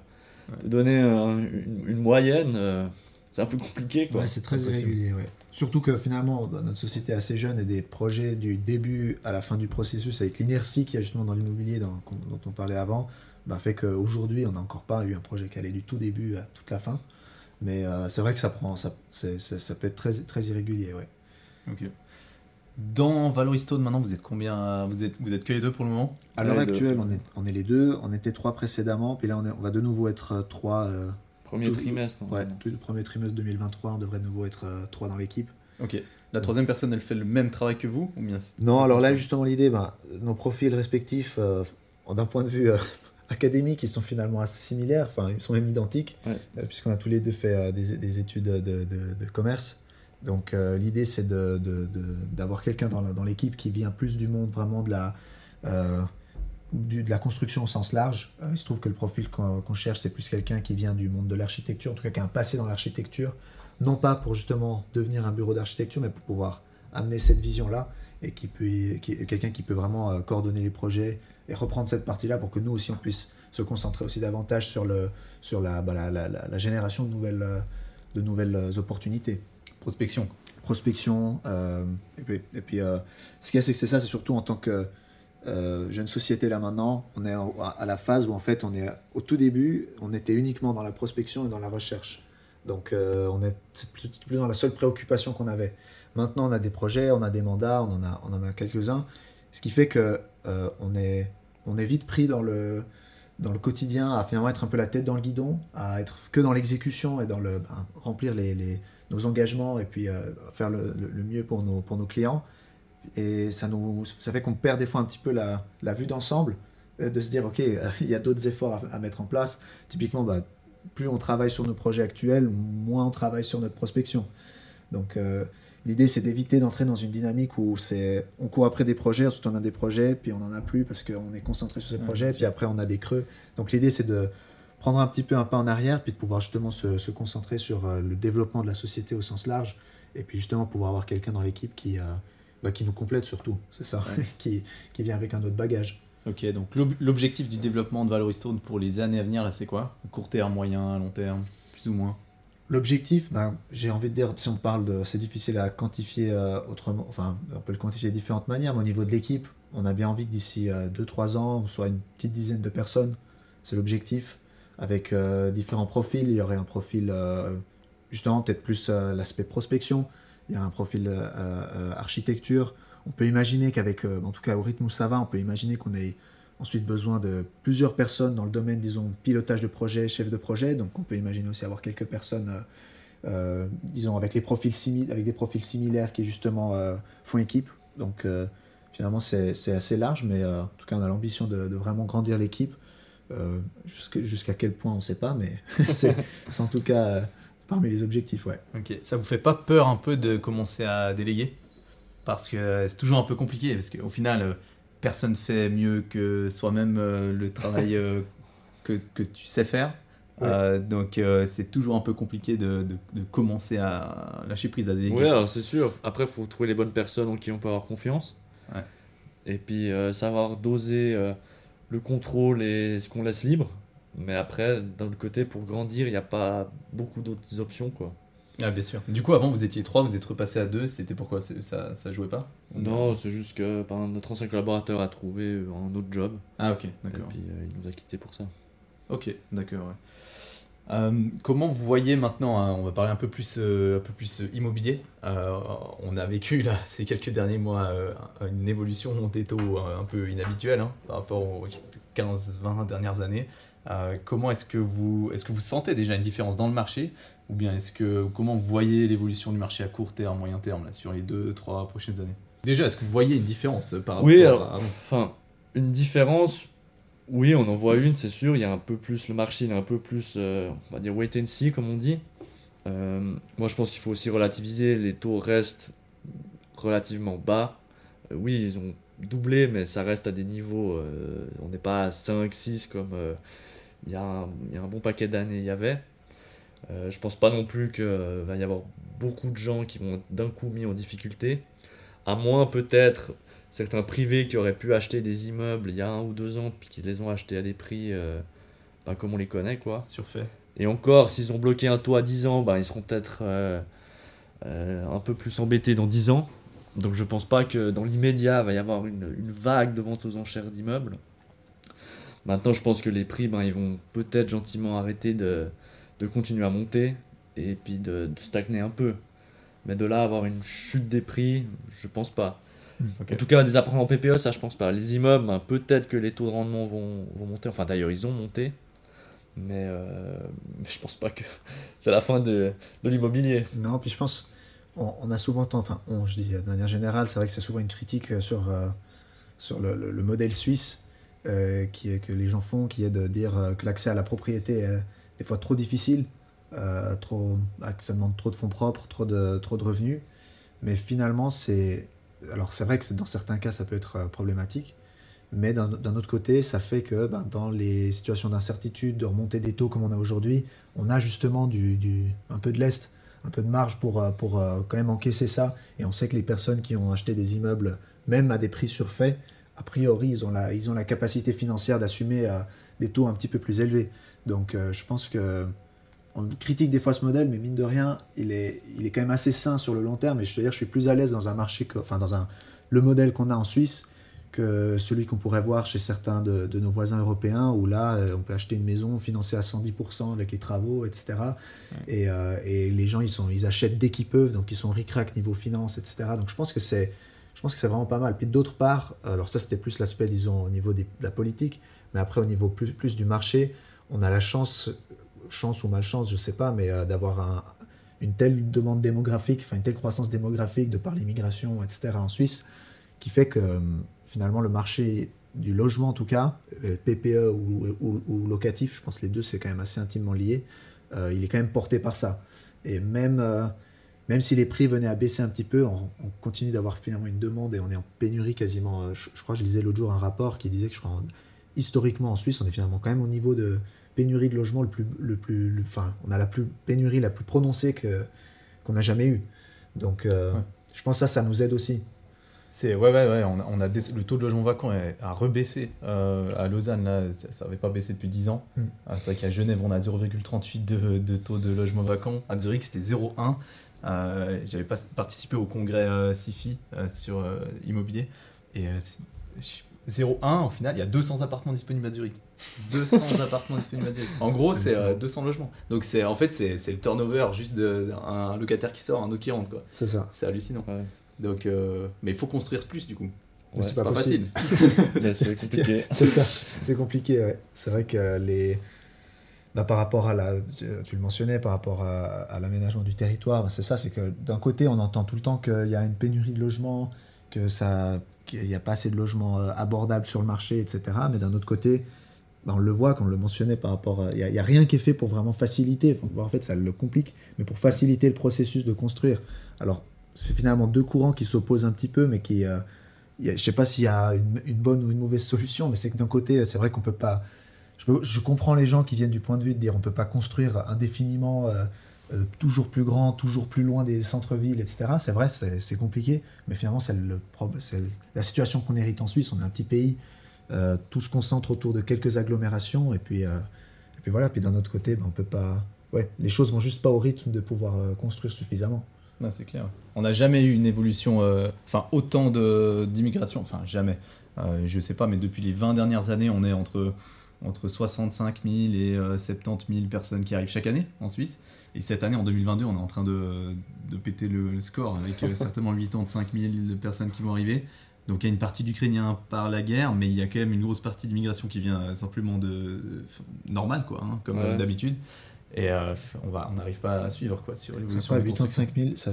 donner une, moyenne, euh, c'est un peu compliqué, quoi. Ouais, c'est très irrégulier, ouais. Surtout que finalement, bah, notre société est assez jeune et des projets du début à la fin du processus, avec l'inertie qu'il y a justement dans l'immobilier dont on parlait avant, bah, fait qu'aujourd'hui, on n'a encore pas eu un projet qui allait du tout début à toute la fin. Mais euh, c'est vrai que ça prend, ça, ça peut être très, très irrégulier, ouais. Ok. Dans Valoristone, maintenant, vous êtes combien Vous êtes, vous êtes que les deux pour le moment À l'heure actuelle, on est, on est les deux. On était trois précédemment, puis là, on, est, on va de nouveau être euh, trois. Euh, premier trimestre. Ouais, tout le premier trimestre 2023, on devrait de nouveau être euh, trois dans l'équipe. Ok. La troisième personne, elle fait le même travail que vous ou bien Non, alors là, justement, l'idée, ben, nos profils respectifs, d'un point de vue académique, ils sont finalement assez similaires, enfin, ils sont même identiques, puisqu'on a tous les deux fait des, des, études de, de, de commerce. Donc euh, l'idée c'est d'avoir quelqu'un dans, l'équipe qui vient plus du monde vraiment de la, euh, construction au sens large. Euh, il se trouve que le profil qu'on cherche c'est plus quelqu'un qui vient du monde de l'architecture, en tout cas qui a un passé dans l'architecture, non pas pour justement devenir un bureau d'architecture, mais pour pouvoir amener cette vision-là et qui peut, quelqu'un qui peut vraiment coordonner les projets et reprendre cette partie-là pour que nous aussi on puisse se concentrer aussi davantage sur, bah, la, génération de nouvelles opportunités. Prospection. Prospection. Euh, et puis, euh, ce qu'il y a, c'est que c'est ça, c'est surtout en tant que euh, jeune société là maintenant, on est à la phase où en fait on est au tout début, on était uniquement dans la prospection et dans la recherche. Donc on est plus, plus dans la seule préoccupation qu'on avait. Maintenant on a des projets, on a des mandats, on en a, quelques-uns, ce qui fait que on est vite pris dans le quotidien à finalement être un peu la tête dans le guidon, à être que dans l'exécution et dans le remplir les, nos engagements et puis euh, faire le, le, mieux pour nos, pour nos clients. Et ça, nous, ça fait qu'on perd des fois un petit peu la, la vue d'ensemble, euh, de se dire, OK, il y a d'autres efforts à, mettre en place. Typiquement, bah, plus on travaille sur nos projets actuels, moins on travaille sur notre prospection. Donc, euh, l'idée, c'est d'éviter d'entrer dans une dynamique où c'est, on court après des projets, ensuite on a des projets, puis on n'en a plus parce qu'on est concentré sur ces projets, puis après on a des creux. Donc, l'idée, c'est de prendre un petit peu un pas en arrière, puis de pouvoir justement se, se concentrer sur euh, le développement de la société au sens large, et puis justement pouvoir avoir quelqu'un dans l'équipe qui, euh, bah, qui nous complète surtout, c'est ça, qui, qui vient avec un autre bagage. Ok, donc l'objectif du développement de Valoristone pour les années à venir, là, c'est quoi? Court terme, moyen, long terme, plus ou moins? L'objectif, ben, j'ai envie de dire, si on parle de. C'est difficile à quantifier euh, autrement. Enfin, on peut le quantifier de différentes manières, mais au niveau de l'équipe, on a bien envie que d'ici 2-3 ans, on soit une petite dizaine de personnes. C'est l'objectif. Avec différents profils. Il y aurait un profil, justement, peut-être plus l'aspect prospection. Il y a un profil architecture. On peut imaginer qu'avec, en tout cas au rythme où ça va, on peut imaginer qu'on ait ensuite besoin de plusieurs personnes dans le domaine, disons, pilotage de projet, chef de projet. Donc on peut imaginer aussi avoir quelques personnes, euh, euh, disons, avec, des profils similaires qui justement euh, font équipe. Donc finalement c'est assez large, mais en tout cas on a l'ambition de, vraiment grandir l'équipe. Jusqu'à quel point on ne sait pas, mais c'est en tout cas parmi les objectifs. Ouais. Ok, ça vous fait pas peur un peu de commencer à déléguer? Parce que c'est toujours un peu compliqué, parce qu'au final personne fait mieux que soi-même euh, le travail euh, que, que, tu sais faire. Euh, donc c'est toujours un peu compliqué de, de, commencer à lâcher prise à déléguer. Oui, alors c'est sûr. Après, il faut trouver les bonnes personnes en qui on peut avoir confiance. Et puis savoir doser le contrôle et ce qu'on laisse libre. Mais après, d'un autre côté, pour grandir, il n'y a pas beaucoup d'autres options. quoi. Ah, bien sûr. Du coup, avant, vous étiez trois, vous êtes repassé à deux, c'était pourquoi? Ça, ça jouait pas? Non, c'est juste que notre ancien collaborateur a trouvé euh, un autre job. Ah, ok, d'accord. Et puis euh, il nous a quittés pour ça. Ok, d'accord, ouais. Euh, comment vous voyez maintenant, hein, on va parler un peu plus, un peu plus immobilier, on a vécu là ces quelques derniers mois une évolution des taux un peu inhabituelle hein, par rapport aux 15-20 dernières années. comment est-ce que, vous, est-ce que vous sentez déjà une différence dans le marché? Ou bien est-ce que comment vous voyez l'évolution du marché à court terme, moyen terme, là, sur les deux, trois prochaines années? Déjà, est-ce que vous voyez une différence par rapport oui, à Enfin, une différence, oui, on en voit une, c'est sûr. Il y a un peu plus, le marché il est un peu plus, euh, on va dire, wait and see, comme on dit. Euh, moi, je pense qu'il faut aussi relativiser. Les taux restent relativement bas. Euh, oui, ils ont doublé, mais ça reste à des niveaux. on n'est pas à 5, 6 comme il y, a un bon paquet d'années il y avait. Je pense pas non plus qu'il va y avoir beaucoup de gens qui vont d'un coup mis en difficulté, à moins peut-être certains privés qui auraient pu acheter des immeubles il y a un ou deux ans, puis qui les ont achetés à des prix euh, pas comme on les connaît, quoi. Surfait. Et encore, s'ils ont bloqué un taux à 10 ans, bah, ils seront peut-être un peu plus embêtés dans 10 ans. Donc je pense pas que dans l'immédiat, il va y avoir une, une, vague de vente aux enchères d'immeubles. Maintenant, je pense que les prix, ben, ils vont peut-être gentiment arrêter de, de continuer à monter et puis de, stagner un peu. Mais de là avoir une chute des prix, je pense pas. En tout cas, des apprêts en PPE, ça je pense pas. Les immeubles, ben, peut-être que les taux de rendement vont, vont monter. Enfin, d'ailleurs, ils ont monté. Mais euh, je pense pas que c'est la fin de, de l'immobilier. Non, puis je pense, on, a souvent, enfin, on, je dis de manière générale, c'est vrai que c'est souvent une critique sur, euh, sur le, le, modèle suisse euh, qui est, que les gens font, qui est de dire que l'accès à la propriété des fois trop difficile, euh, trop, bah, ça demande trop de fonds propres, trop de, trop de revenus. Mais finalement, c'est. Alors, c'est vrai que dans certains cas, ça peut être euh, problématique. Mais d'un autre côté, ça fait que ben, dans les situations d'incertitude, de remontée des taux comme on a aujourd'hui, on a justement un peu de lest, un peu de marge pour, euh, pour quand même encaisser ça. Et on sait que les personnes qui ont acheté des immeubles, même à des prix surfaits, a priori, ils ont la, capacité financière d'assumer des taux un petit peu plus élevés. Donc euh, je pense que on critique des fois ce modèle, mais mine de rien, il est, il est quand même assez sain sur le long terme. Et je veux dire, je suis plus à l'aise dans un marché, que, enfin dans un, le modèle qu'on a en Suisse que celui qu'on pourrait voir chez certains de, de, nos voisins européens, où là, euh, on peut acheter une maison financée à 110% avec les travaux, etc. Et, euh, et, les gens, ils, sont, ils achètent dès qu'ils peuvent, donc ils sont ric niveau finance, etc. Donc je pense que c'est je pense que c'est vraiment pas mal. Puis d'autre part, alors ça c'était plus l'aspect, disons, au niveau de la politique, mais après au niveau plus, plus du marché, on a la chance, chance ou malchance, je sais pas, mais euh, d'avoir une telle demande démographique, enfin une telle croissance démographique de par l'immigration, etc. en Suisse, qui fait que euh, finalement le marché du logement en tout cas, euh, PPE ou, locatif, je pense les deux c'est quand même assez intimement lié, il est quand même porté par ça. Et même, même si les prix venaient à baisser un petit peu, on, continue d'avoir finalement une demande et on est en pénurie quasiment. Je, crois je lisais l'autre jour un rapport qui disait que je crois, historiquement en Suisse, on est finalement quand même au niveau de pénurie de logement le plus, le plus, enfin, on a la plus pénurie la plus prononcée que qu'on n'a jamais eue. Donc, euh, je pense que ça, ça nous aide aussi. C'est ouais ouais ouais, on a, le taux de logement vacant a rebaissé euh, à Lausanne là, ça n'avait pas baissé depuis 10 ans. Mm. Ah, c'est vrai qu'à Genève on a 0,38 de, de, taux de logement vacant. À Zurich c'était 0,1. Euh, J'avais pas participé au congrès euh, SIFI sur immobilier et 0,1 en final il y a 200 appartements disponibles à Zurich. 200 appartements disponibles à. En gros c'est 200 logements. Donc c'est en fait c'est le turnover juste d'un locataire qui sort, un autre qui rentre quoi. C'est ça. C'est hallucinant. Donc, euh, mais il faut construire plus du coup. c'est pas, facile. c'est compliqué. c'est ça, c'est compliqué. Ouais. C'est vrai que les, bah, par rapport à la, tu le mentionnais, par rapport à, l'aménagement du territoire, bah, c'est ça, c'est que d'un côté on entend tout le temps qu'il y a une pénurie de logements, que ça, qu'il n'y a pas assez de logements euh, abordables sur le marché, etc. Mais d'un autre côté, bah, on le voit, quand on le mentionnait par rapport, il n'y a, rien qui est fait pour vraiment faciliter. en fait, ça le complique, mais pour faciliter le processus de construire. Alors c'est finalement deux courants qui s'opposent un petit peu, mais qui. Euh, je sais pas s'il y a une, bonne ou une mauvaise solution, mais c'est que d'un côté, c'est vrai qu'on peut pas. Je, comprends les gens qui viennent du point de vue de dire on peut pas construire indéfiniment euh, euh, toujours plus grand, toujours plus loin des centres-villes, etc. C'est vrai, c'est compliqué, mais finalement, c'est la situation qu'on hérite en Suisse. On est un petit pays, tout se concentre autour de quelques agglomérations, et puis, et puis voilà. Puis d'un autre côté, ben, on peut pas. Ouais, les choses vont juste pas au rythme de pouvoir construire suffisamment c'est clair. On n'a jamais eu une évolution, euh, enfin autant d'immigration, enfin jamais. Euh, je sais pas, mais depuis les 20 dernières années, on est entre, entre 65 000 et 70 euh, 000 personnes qui arrivent chaque année en Suisse. Et cette année, en 2022, on est en train de, de péter le, score avec certainement 85 000 personnes qui vont arriver. Donc il y a une partie d'Ukrainiens par la guerre, mais il y a quand même une grosse partie d'immigration qui vient simplement de normal, quoi, hein, comme d'habitude. Et euh, on va, on n'arrive pas à suivre quoi sur l'évolution. 85 000, ça,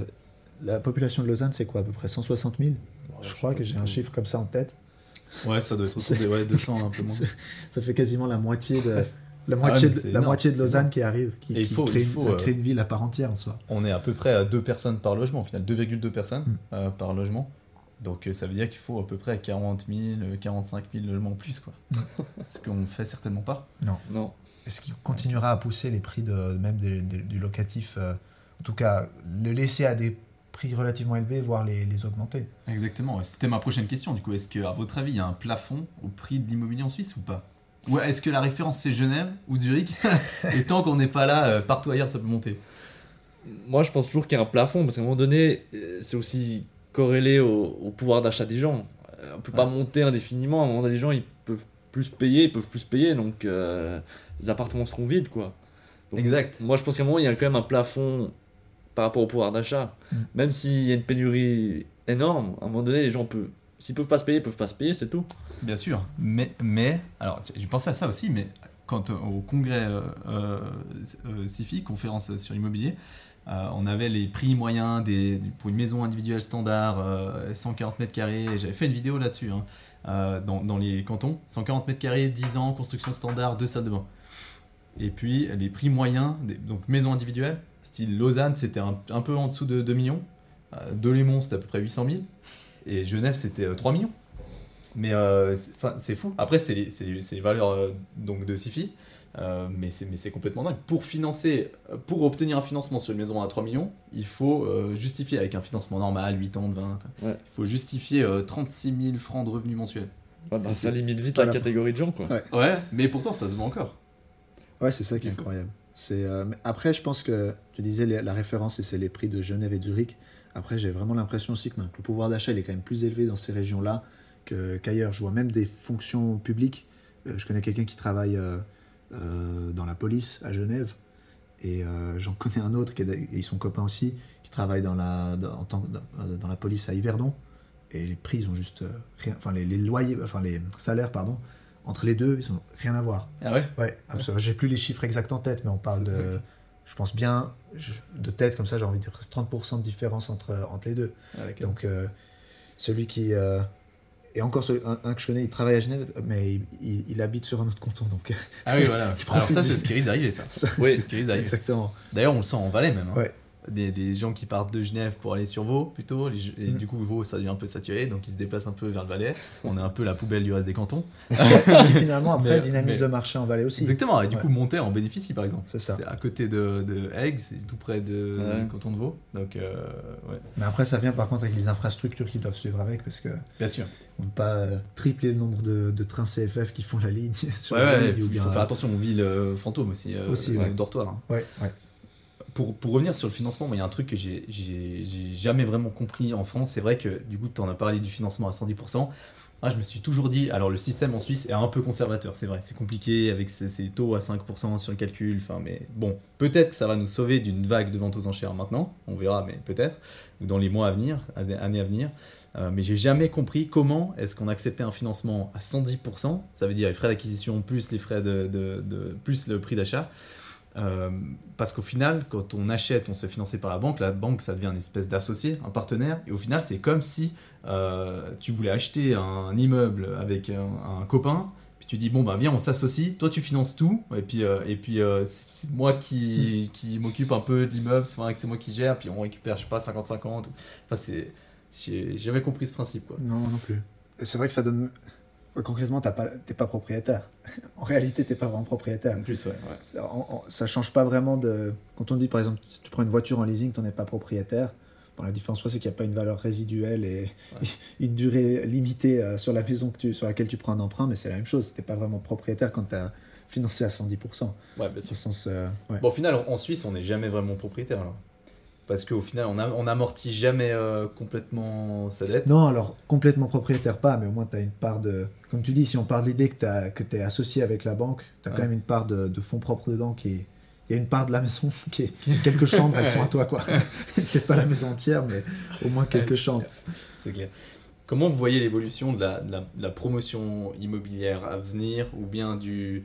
la population de Lausanne, c'est quoi à peu près 160 000 Je crois que j'ai un chiffre comme ça en tête. Ouais, ça doit être autour des ouais, 200 un peu moins. Ça fait quasiment la moitié de la ah moitié, de, la moitié de Lausanne qui arrive, qui, qui faut, crée, faut, ça crée une ville à part entière en soi. On est à peu près à 2 personnes par logement, au final, 2,2 personnes hmm. euh, par logement. Donc euh, ça veut dire qu'il faut à peu près 40 000, 45 000 logements en plus, quoi. Ce qu'on fait certainement pas. Non. Non. Est-ce qu'il continuera à pousser les prix de, même du locatif euh, En tout cas, le laisser à des prix relativement élevés, voire les, les augmenter? Exactement. C'était ma prochaine question. Du coup, est-ce qu'à votre avis, il y a un plafond au prix de l'immobilier en Suisse ou pas? Ou est-ce que la référence c'est Genève ou Zurich? Et tant qu'on n'est pas là, euh, partout ailleurs, ça peut monter Moi, je pense toujours qu'il y a un plafond parce qu'à un moment donné, c'est aussi corrélé au, pouvoir d'achat des gens. On ne peut pas monter indéfiniment. À un moment donné, les gens, ils peuvent plus payer, ils peuvent plus payer, donc euh, les appartements seront vides, quoi. exact. Moi, je pense qu'à un moment, il y a quand même un plafond par rapport au pouvoir d'achat. Mm. Même s'il y a une pénurie énorme, à un moment donné, les gens peuvent, s'ils peuvent pas se payer, ils peuvent pas se payer, c'est tout. Bien sûr. Mais, mais alors, j'ai pensé à ça aussi, mais quand euh, au congrès euh, euh, CIFI, conférence sur l'immobilier, on avait les prix moyens des, pour une maison individuelle standard, 140 mètres carrés. J'avais fait une vidéo là-dessus. Hein. Euh, dans, les cantons. 140 mètres carrés, 10 ans, construction standard, deux salles de bain. Et puis les prix moyens, donc maison individuelle, style Lausanne, c'était un, peu en dessous de 2 millions. Euh, de Lémont, c'était à peu près 800 000. Et Genève, c'était 3 euh, millions. Mais c'est fou. Après, c'est les, valeurs donc de SIFI. Euh, mais c'est complètement dingue. Pour financer, pour obtenir un financement sur une maison à 3 millions, il faut euh, justifier avec un financement normal, 8 ans, 20, il faut justifier 36 euh, 000 francs de revenus mensuels. Ouais, bah, ça limite vite la catégorie de gens, quoi. Ouais. mais pourtant ça se voit encore. Ouais, c'est ça qui est incroyable. C'est après, je pense que tu disais la référence, et c'est les prix de Genève et Zurich. Après, j'ai vraiment l'impression aussi que, le pouvoir d'achat est quand même plus élevé dans ces régions-là qu'ailleurs. je vois même des fonctions publiques. je connais quelqu'un qui travaille euh, dans la police à Genève. Et euh, j'en connais un autre, qui est, ils sont copains aussi, qui travaille dans la, dans, tant, dans la police à Yverdon. Et les prix, ils ont juste rien. Enfin, les, loyers, enfin, les salaires, pardon, entre les deux, ils ont rien à voir. Ah ouais? Ouais, absolument. J'ai plus les chiffres exacts en tête, mais on parle de. Je pense bien, de tête comme ça, j'ai envie de dire presque 30% de différence entre, entre les deux. Ah, Donc, euh, celui qui, et encore, un, que je connais, il travaille à Genève, mais il, habite sur un autre canton. Donc, ah oui, voilà. Alors ça, c'est ce qui risque d'arriver, ça. oui, c'est ce qui risque d'arriver. Exactement. D'ailleurs, on le sent en Valais même. Hein. Ouais. Des, gens qui partent de Genève pour aller sur Vaud plutôt. Et Mm. du coup, Vaud, ça devient un peu saturé, donc ils se déplacent un peu vers le Valais. On est un peu la poubelle du reste des cantons. Ce qui, ce qui, finalement après Mais- dynamise mais- le marché en Valais aussi. Exactement, et du Ouais. coup, Monter en bénéficie par exemple. C'est ça. C'est à côté de, de Aigues, c'est tout près de Ouais. canton de Vaud. Donc, euh, ouais, Mais après, ça vient par contre avec les infrastructures qui doivent suivre avec, parce que bien sûr. on ne peut pas euh, tripler le nombre de, de trains CFF qui font la ligne sur Ouais, la ouais, ligne, il faut faire attention aux villes euh, fantômes aussi, euh, Aussi, les ouais. dortoirs. hein. Ouais, ouais. Pour, pour revenir sur le financement, il y a un truc que j'ai jamais vraiment compris en France. C'est vrai que du coup, tu en as parlé du financement à 110%. Ah, je me suis toujours dit, alors le système en Suisse est un peu conservateur, c'est vrai, c'est compliqué avec ces taux à 5% sur le calcul, enfin, mais bon, peut-être que ça va nous sauver d'une vague de vente aux enchères maintenant, on verra, mais peut-être, ou dans les mois à venir, années à venir. Euh, mais j'ai jamais compris comment est-ce qu'on acceptait un financement à 110%, ça veut dire les frais d'acquisition plus les frais de- plus le prix d'achat. Euh, parce qu'au final, quand on achète, on se fait financer par la banque, la banque ça devient une espèce d'associé, un partenaire, et au final c'est comme si euh, tu voulais acheter un immeuble avec un, un copain, puis tu dis bon bah viens on s'associe, toi tu finances tout, et puis, euh, et puis euh, c'est c'est moi qui, qui m'occupe un peu de l'immeuble, c'est vrai que c'est moi qui gère, puis on récupère je sais pas 50-50, enfin c'est... J'ai jamais compris ce principe quoi. Non, non plus. Et C'est vrai que ça donne. Concrètement, t'as pas, t'es pas propriétaire. en réalité, t'es pas vraiment propriétaire. En plus ouais. ça change pas vraiment de. Quand on dit par exemple, si tu prends une voiture en leasing, t'en es pas propriétaire. Bon, la différence, c'est qu'il n'y a pas une valeur résiduelle et une durée limitée euh, sur la maison que tu, sur laquelle tu prends un emprunt, mais c'est la même chose. T'es pas vraiment propriétaire quand tu as financé à 110%. Ouais, bien sûr. Au sens, euh, ouais. Bon, au final, en en Suisse, on n'est jamais vraiment propriétaire. Alors. Parce qu'au final, on, a, on amortit jamais euh, complètement sa dette. Non, alors complètement propriétaire pas, mais au moins tu as une part de. Comme tu dis, si on part de l'idée que tu es associé avec la banque, tu as Ouais. quand même une part de, de fonds propres dedans qui est. Il y a une part de la maison qui est. Quelques chambres, elles sont à toi, quoi. Peut-être pas la maison entière, mais au moins quelques chambres. C'est clair. Comment vous voyez l'évolution de la, de la- de la promotion immobilière à venir ou bien du,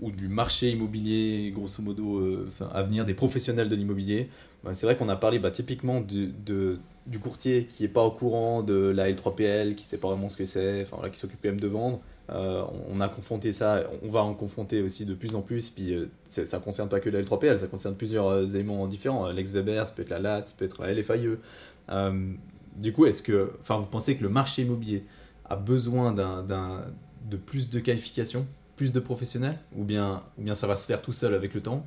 ou du marché immobilier, grosso modo, euh, enfin, à venir, des professionnels de l'immobilier C'est vrai qu'on a parlé bah, typiquement du courtier qui n'est pas au courant de la L3PL, qui ne sait pas vraiment ce que c'est, enfin, voilà, qui s'occupe même de vendre. Euh, on a confronté ça, on va en confronter aussi de plus en plus, puis euh, ça ne concerne pas que la L3PL, ça concerne plusieurs euh, éléments différents. Lex Weber, ça peut être la LAT, ça peut être la LFIE. Euh, du coup, est-ce que, enfin, vous pensez que le marché immobilier a besoin de plus de qualifications, plus de professionnels, ou bien, ou bien ça va se faire tout seul avec le temps?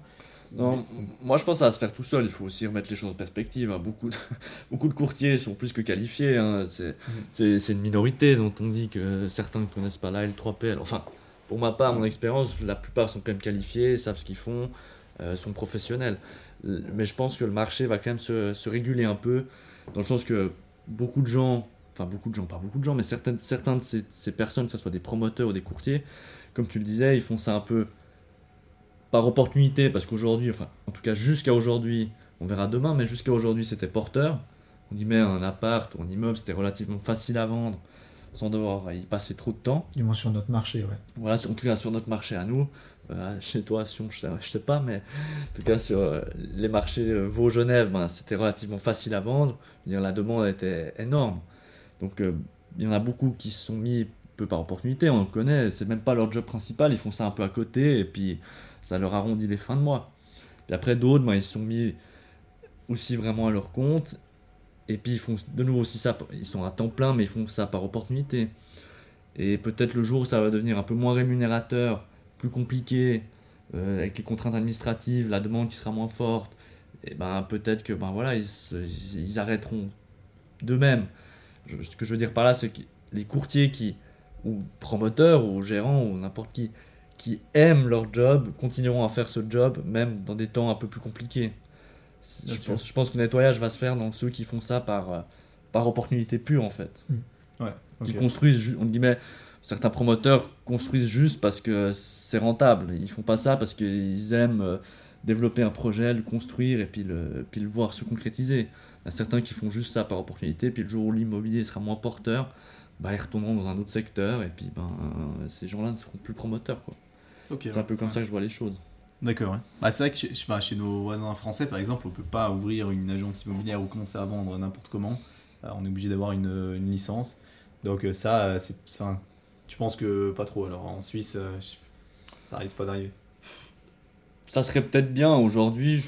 Non, moi je pense que ça va se faire tout seul, il faut aussi remettre les choses en perspective. hein. Beaucoup, de, beaucoup de courtiers sont plus que qualifiés, hein. c'est c'est une minorité dont on dit que certains ne connaissent pas la L3PL. Enfin, pour ma part, mon expérience, la plupart sont quand même qualifiés, savent ce qu'ils font, euh, sont professionnels. Mais je pense que le marché va quand même se, se réguler un peu, dans le sens que beaucoup de gens, enfin beaucoup de gens, pas beaucoup de gens, mais certaines, certains de ces, ces personnes, que ce soit des promoteurs ou des courtiers, comme tu le disais, ils font ça un peu par opportunité, parce qu'aujourd'hui, enfin, en tout cas jusqu'à aujourd'hui, on verra demain, mais jusqu'à aujourd'hui c'était porteur. On y met un appart ou un immeuble, c'était relativement facile à vendre, sans devoir y passer trop de temps. Du moins sur notre marché, ouais. Voilà, sur- en tout cas sur notre marché à nous. Euh, chez toi, Sion, je sais, je sais pas, mais en tout cas sur euh, les marchés euh, Vaud-Genève, ben, c'était relativement facile à vendre. Je veux dire, la demande était énorme. Donc euh, il y en a beaucoup qui se sont mis peu par opportunité, on le connaît, c'est même pas leur job principal, ils font ça un peu à côté et puis ça leur arrondit les fins de mois. Et après d'autres, ben, ils sont mis aussi vraiment à leur compte et puis ils font de nouveau aussi ça, ils sont à temps plein mais ils font ça par opportunité. Et peut-être le jour où ça va devenir un peu moins rémunérateur, plus compliqué, euh, avec les contraintes administratives, la demande qui sera moins forte, et ben peut-être que ben voilà, ils, ils- arrêteront d'eux-mêmes. Ce que je veux dire par là, c'est que les courtiers qui, ou promoteurs, ou gérants, ou n'importe qui, qui aiment leur job, continueront à faire ce job, même dans des temps un peu plus compliqués. Je pense, je pense que le nettoyage va se faire dans ceux qui font ça par, euh, par opportunité pure, en fait Ouais. qui ok. construisent, on guillemets, certains promoteurs construisent juste parce que c'est rentable. Ils font pas ça parce qu'ils aiment euh, développer un projet, le construire et puis le, puis le voir se concrétiser. Il y a certains qui font juste ça par opportunité, puis le jour où l'immobilier sera moins porteur, bah, ils retourneront dans un autre secteur et puis ben, euh, ces gens-là ne seront plus promoteurs. quoi. C'est un peu comme ouais. ça que je vois les choses. D'accord, ouais. Bah, c'est vrai que chez, pas, chez nos voisins français, par exemple, on peut pas ouvrir une agence immobilière ou commencer à vendre n'importe comment. Euh, on est obligé d'avoir une, une licence. Donc euh, ça, c'est, enfin, tu penses que pas trop. Alors en Suisse, ça risque pas d'arriver. Ça serait peut-être bien aujourd'hui,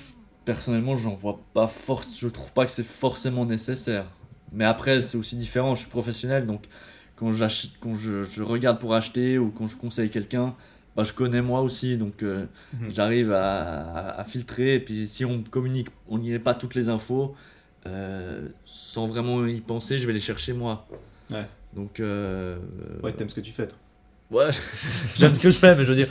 personnellement, j'en vois pas force. Je trouve pas que c'est forcément nécessaire. Mais après, c'est aussi différent. Je suis professionnel, donc quand, quand je, je, regarde pour acheter ou quand je conseille quelqu'un, bah, je connais moi aussi, donc euh, mhm. j'arrive à, à, filtrer. Et puis si on communique, on n'y pas toutes les infos, euh, sans vraiment y penser, je vais les chercher moi. Ouais. Donc. Euh, ouais, t'aimes ce que tu fais, toi. Ouais, j'aime ce que je fais, mais je veux dire,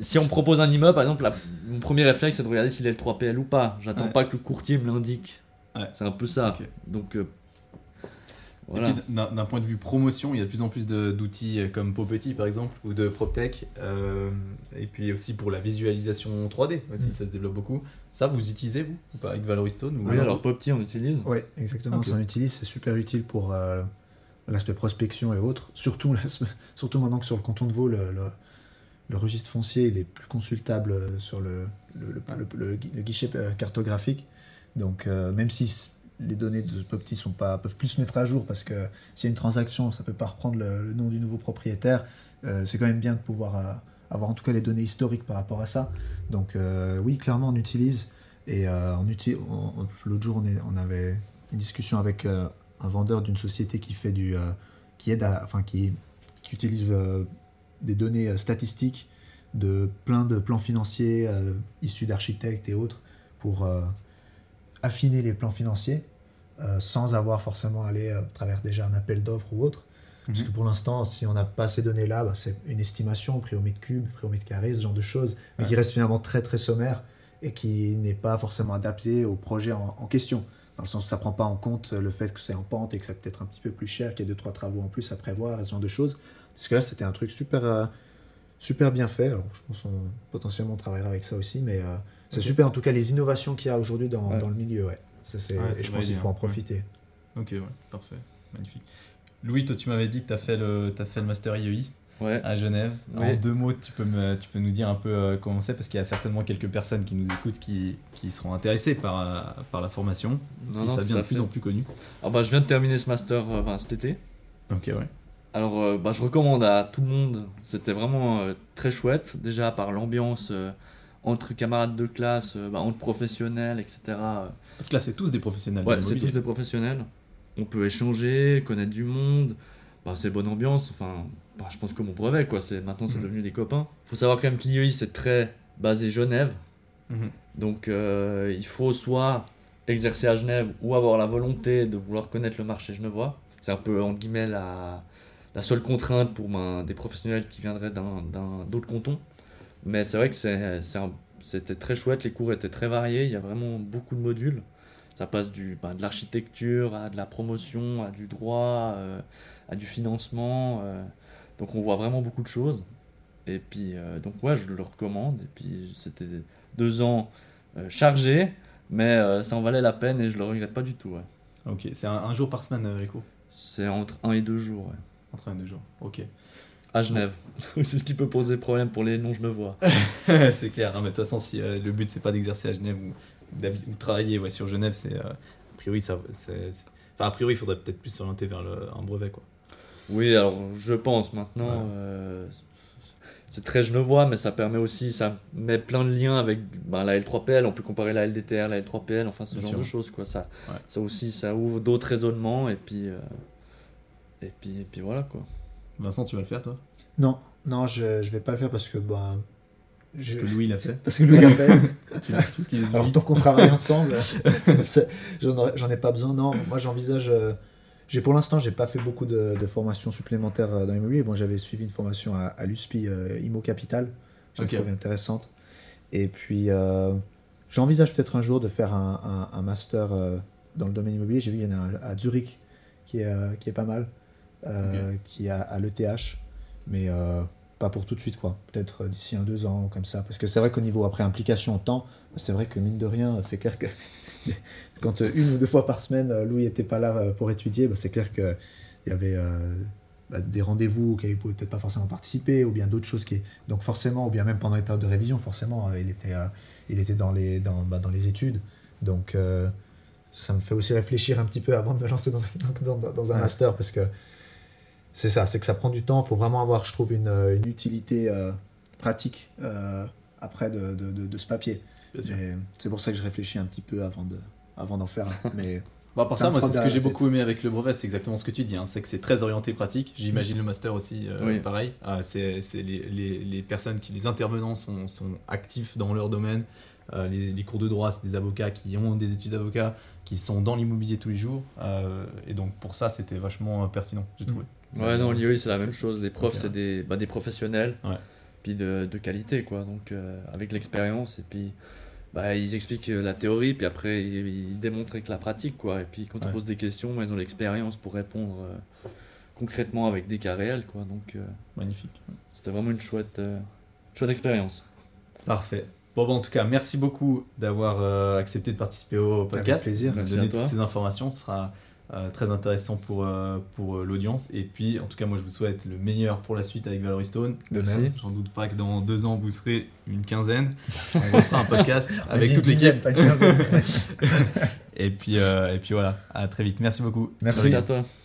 si on me propose un immeuble, par exemple, mon premier réflexe c'est de regarder s'il est le 3PL ou pas. J'attends pas que le courtier me l'indique. Ouais. C'est un peu ça. Donc, euh, d'un point de vue promotion, il y a de plus en plus d'outils comme Popetit par exemple, ou de PropTech. Euh, et puis aussi pour la visualisation 3D, aussi, mm. ça se développe beaucoup. Ça, vous utilisez, vous pas avec Valoristone ou... Oui, alors Popetit, on utilise. Oui, exactement, ça on utilise, c'est super utile pour euh, l'aspect prospection et autres. Surtout, surtout maintenant que sur le canton de Vaud, le, le, registre foncier il est plus consultable sur le, le, guichet cartographique. Donc, euh, même si les données de Popti sont peuvent plus se mettre à jour parce que s'il y a une transaction, ça peut pas reprendre le, nom du nouveau propriétaire. Euh, c'est quand même bien de pouvoir euh, avoir en tout cas les données historiques par rapport à ça. Donc euh, oui, clairement on utilise. Et l'autre jour on, avait une discussion avec un vendeur d'une société qui fait du, qui aide, enfin qui, qui utilise des données statistiques de plein de plans financiers issus d'architectes et autres pour affiner les plans financiers euh, sans avoir forcément allé euh, à travers déjà un appel d'offres ou autre. Parce mhm. que pour l'instant, si on n'a pas ces données-là, bah, c'est une estimation, prix au mètre cube, prix au mètre carré, ce genre de choses, mais qui reste finalement très très sommaire et qui n'est pas forcément adapté au projet en, question. Dans le sens où ça ne prend pas en compte le fait que c'est en pente et que ça peut être un petit peu plus cher, qu'il y a deux trois travaux en plus à prévoir et ce genre de choses. Parce que là, c'était un truc super, euh, super bien fait. Alors, je pense qu'on potentiellement on travaillera avec ça aussi, mais c'est super en tout cas les innovations qu'il y a aujourd'hui dans, dans, le milieu. Ouais. Ça, c'est, et je pense qu'il faut en profiter. Ok, ouais, parfait, magnifique. Louis, toi, tu m'avais dit que tu as fait le, as fait le Master IEI à Genève. En deux mots, tu peux, me, tu peux nous dire un peu euh, comment c'est, parce qu'il y a certainement quelques personnes qui nous écoutent qui, qui seront intéressées par, euh, par la formation. Non, ça devient de plus en plus connu. Alors, bah, je viens de terminer ce Master euh, cet été. Ok, ouais. Alors, bah, je recommande à tout le monde. C'était vraiment très chouette, déjà par l'ambiance entre camarades de classe, bah, entre professionnels, etc. Parce que là, c'est tous des professionnels. Ouais, c'est tous des professionnels. On peut échanger, connaître du monde. Bah, c'est bonne ambiance. Enfin, bah, je pense que mon brevet, quoi. C'est, maintenant, c'est mhm. devenu des copains. faut savoir quand même qu'IEI, c'est très basé Genève. Mhm. Donc, euh, il faut soit exercer à Genève ou avoir la volonté de vouloir connaître le marché genevois. C'est un peu, en guillemets, la, la seule contrainte pour ben, des professionnels qui viendraient d'un, d'autres cantons. Mais c'est vrai que un c'était très chouette, les cours étaient très variés, il y a vraiment beaucoup de modules. Ça passe du, bah, de l'architecture à de la promotion, à du droit, euh, à du financement. Euh. donc on voit vraiment beaucoup de choses. Et puis, euh, donc ouais, je le recommande. Et puis c'était deux ans chargés, mais ça en valait la peine et je le regrette pas du tout. Ouais. Ok, c'est un, jour par semaine, Rico? C'est entre un et deux jours. Ouais. Entre un et deux jours, ok. À Genève. c'est ce qui peut poser problème pour les non-genevois. c'est clair. mais de toute façon, si euh, le but c'est pas d'exercer à Genève ou, ou travailler ouais, sur Genève, c'est euh, a priori ça, Enfin, a priori, il faudrait peut-être plus s'orienter vers le, un brevet, quoi. Oui, alors je pense maintenant. Euh, c'est très genevois, mais ça permet aussi, ça met plein de liens avec ben, la L3PL. On peut comparer la LDTR, la L3PL, enfin ce genre de choses, quoi. Ça, ça aussi, ça ouvre d'autres raisonnements et puis, et puis, et puis voilà, quoi. Vincent, tu vas le faire toi? Non, non, je, je vais pas le faire parce que bah, je... Parce que Louis l'a fait. Parce que Louis l'a fait. Alors donc on travaille ensemble, j'en ai pas besoin. Non, moi j'envisage. Euh, j'ai pour l'instant j'ai pas fait beaucoup de, de formations supplémentaires euh, dans l'immobilier. Bon, j'avais suivi une formation à, à l'USPI euh, Immo Capital, j'ai trouvé intéressante. Et puis j'envisage peut-être un jour de faire un, un, master dans le domaine immobilier. J'ai vu qu'il y en a un à Zurich qui est, qui est pas mal. Euh, qui a à l'ETH, mais euh, pas pour tout de suite, quoi. Peut-être d'ici un, deux ans, comme ça. Parce que c'est vrai qu'au niveau, après implication en temps, c'est vrai que mine de rien, c'est clair que quand une ou deux fois par semaine, Louis n'était pas là euh, pour étudier, bah, c'est clair qu'il y avait bah, des rendez-vous auxquels il pouvait peut-être pas forcément participer, ou bien d'autres choses qui. Donc forcément, ou bien même pendant les périodes de révision, forcément, il était, il était dans, les, dans, bah, dans les études. Donc ça me fait aussi réfléchir un petit peu avant de me lancer dans un, dans, dans un master, parce que c'est ça, c'est que ça prend du temps. Il faut vraiment avoir, je trouve, une, une utilité euh, pratique euh, après de, de, de, ce papier. C'est pour ça que je réfléchis un petit peu avant de avant d'en faire un. Mais Bon, pour ça, moi, c'est ce que j'ai beaucoup aimé avec le brevet, c'est exactement ce que tu dis. Hein. C'est que c'est très orienté pratique. J'imagine le master aussi, euh, pareil. Ah, c'est les, les, les, personnes qui, les intervenants sont, sont actifs dans leur domaine. Euh, les, cours de droit, c'est des avocats qui ont des études d'avocat, qui sont dans l'immobilier tous les jours. Euh, et donc, pour ça, c'était vachement pertinent, j'ai trouvé. Ouais, non, l'IOI, c'est la même chose. Les profs, c'est des, bah, des professionnels, puis de, de, qualité, quoi. Donc, avec l'expérience, et puis bah, ils expliquent la théorie, puis après ils, démontrent avec la pratique, quoi. Et puis quand on pose des questions, ils ont l'expérience pour répondre euh, concrètement avec des cas réels, quoi. Donc, euh, magnifique. C'était vraiment une chouette, euh, chouette expérience. Parfait. Bon, bon, en tout cas, merci beaucoup d'avoir accepté de participer au podcast. Avec plaisir. De donner toutes ces informations. Ce sera euh, très intéressant pour, euh, pour euh, l'audience. Et puis, en tout cas, moi, je vous souhaite le meilleur pour la suite avec Valerie Stone. De même. J'en doute pas que dans deux ans, vous serez une quinzaine. On fera un podcast avec toute l'équipe. et, puis, et puis voilà, à très vite. Merci beaucoup. Merci à toi.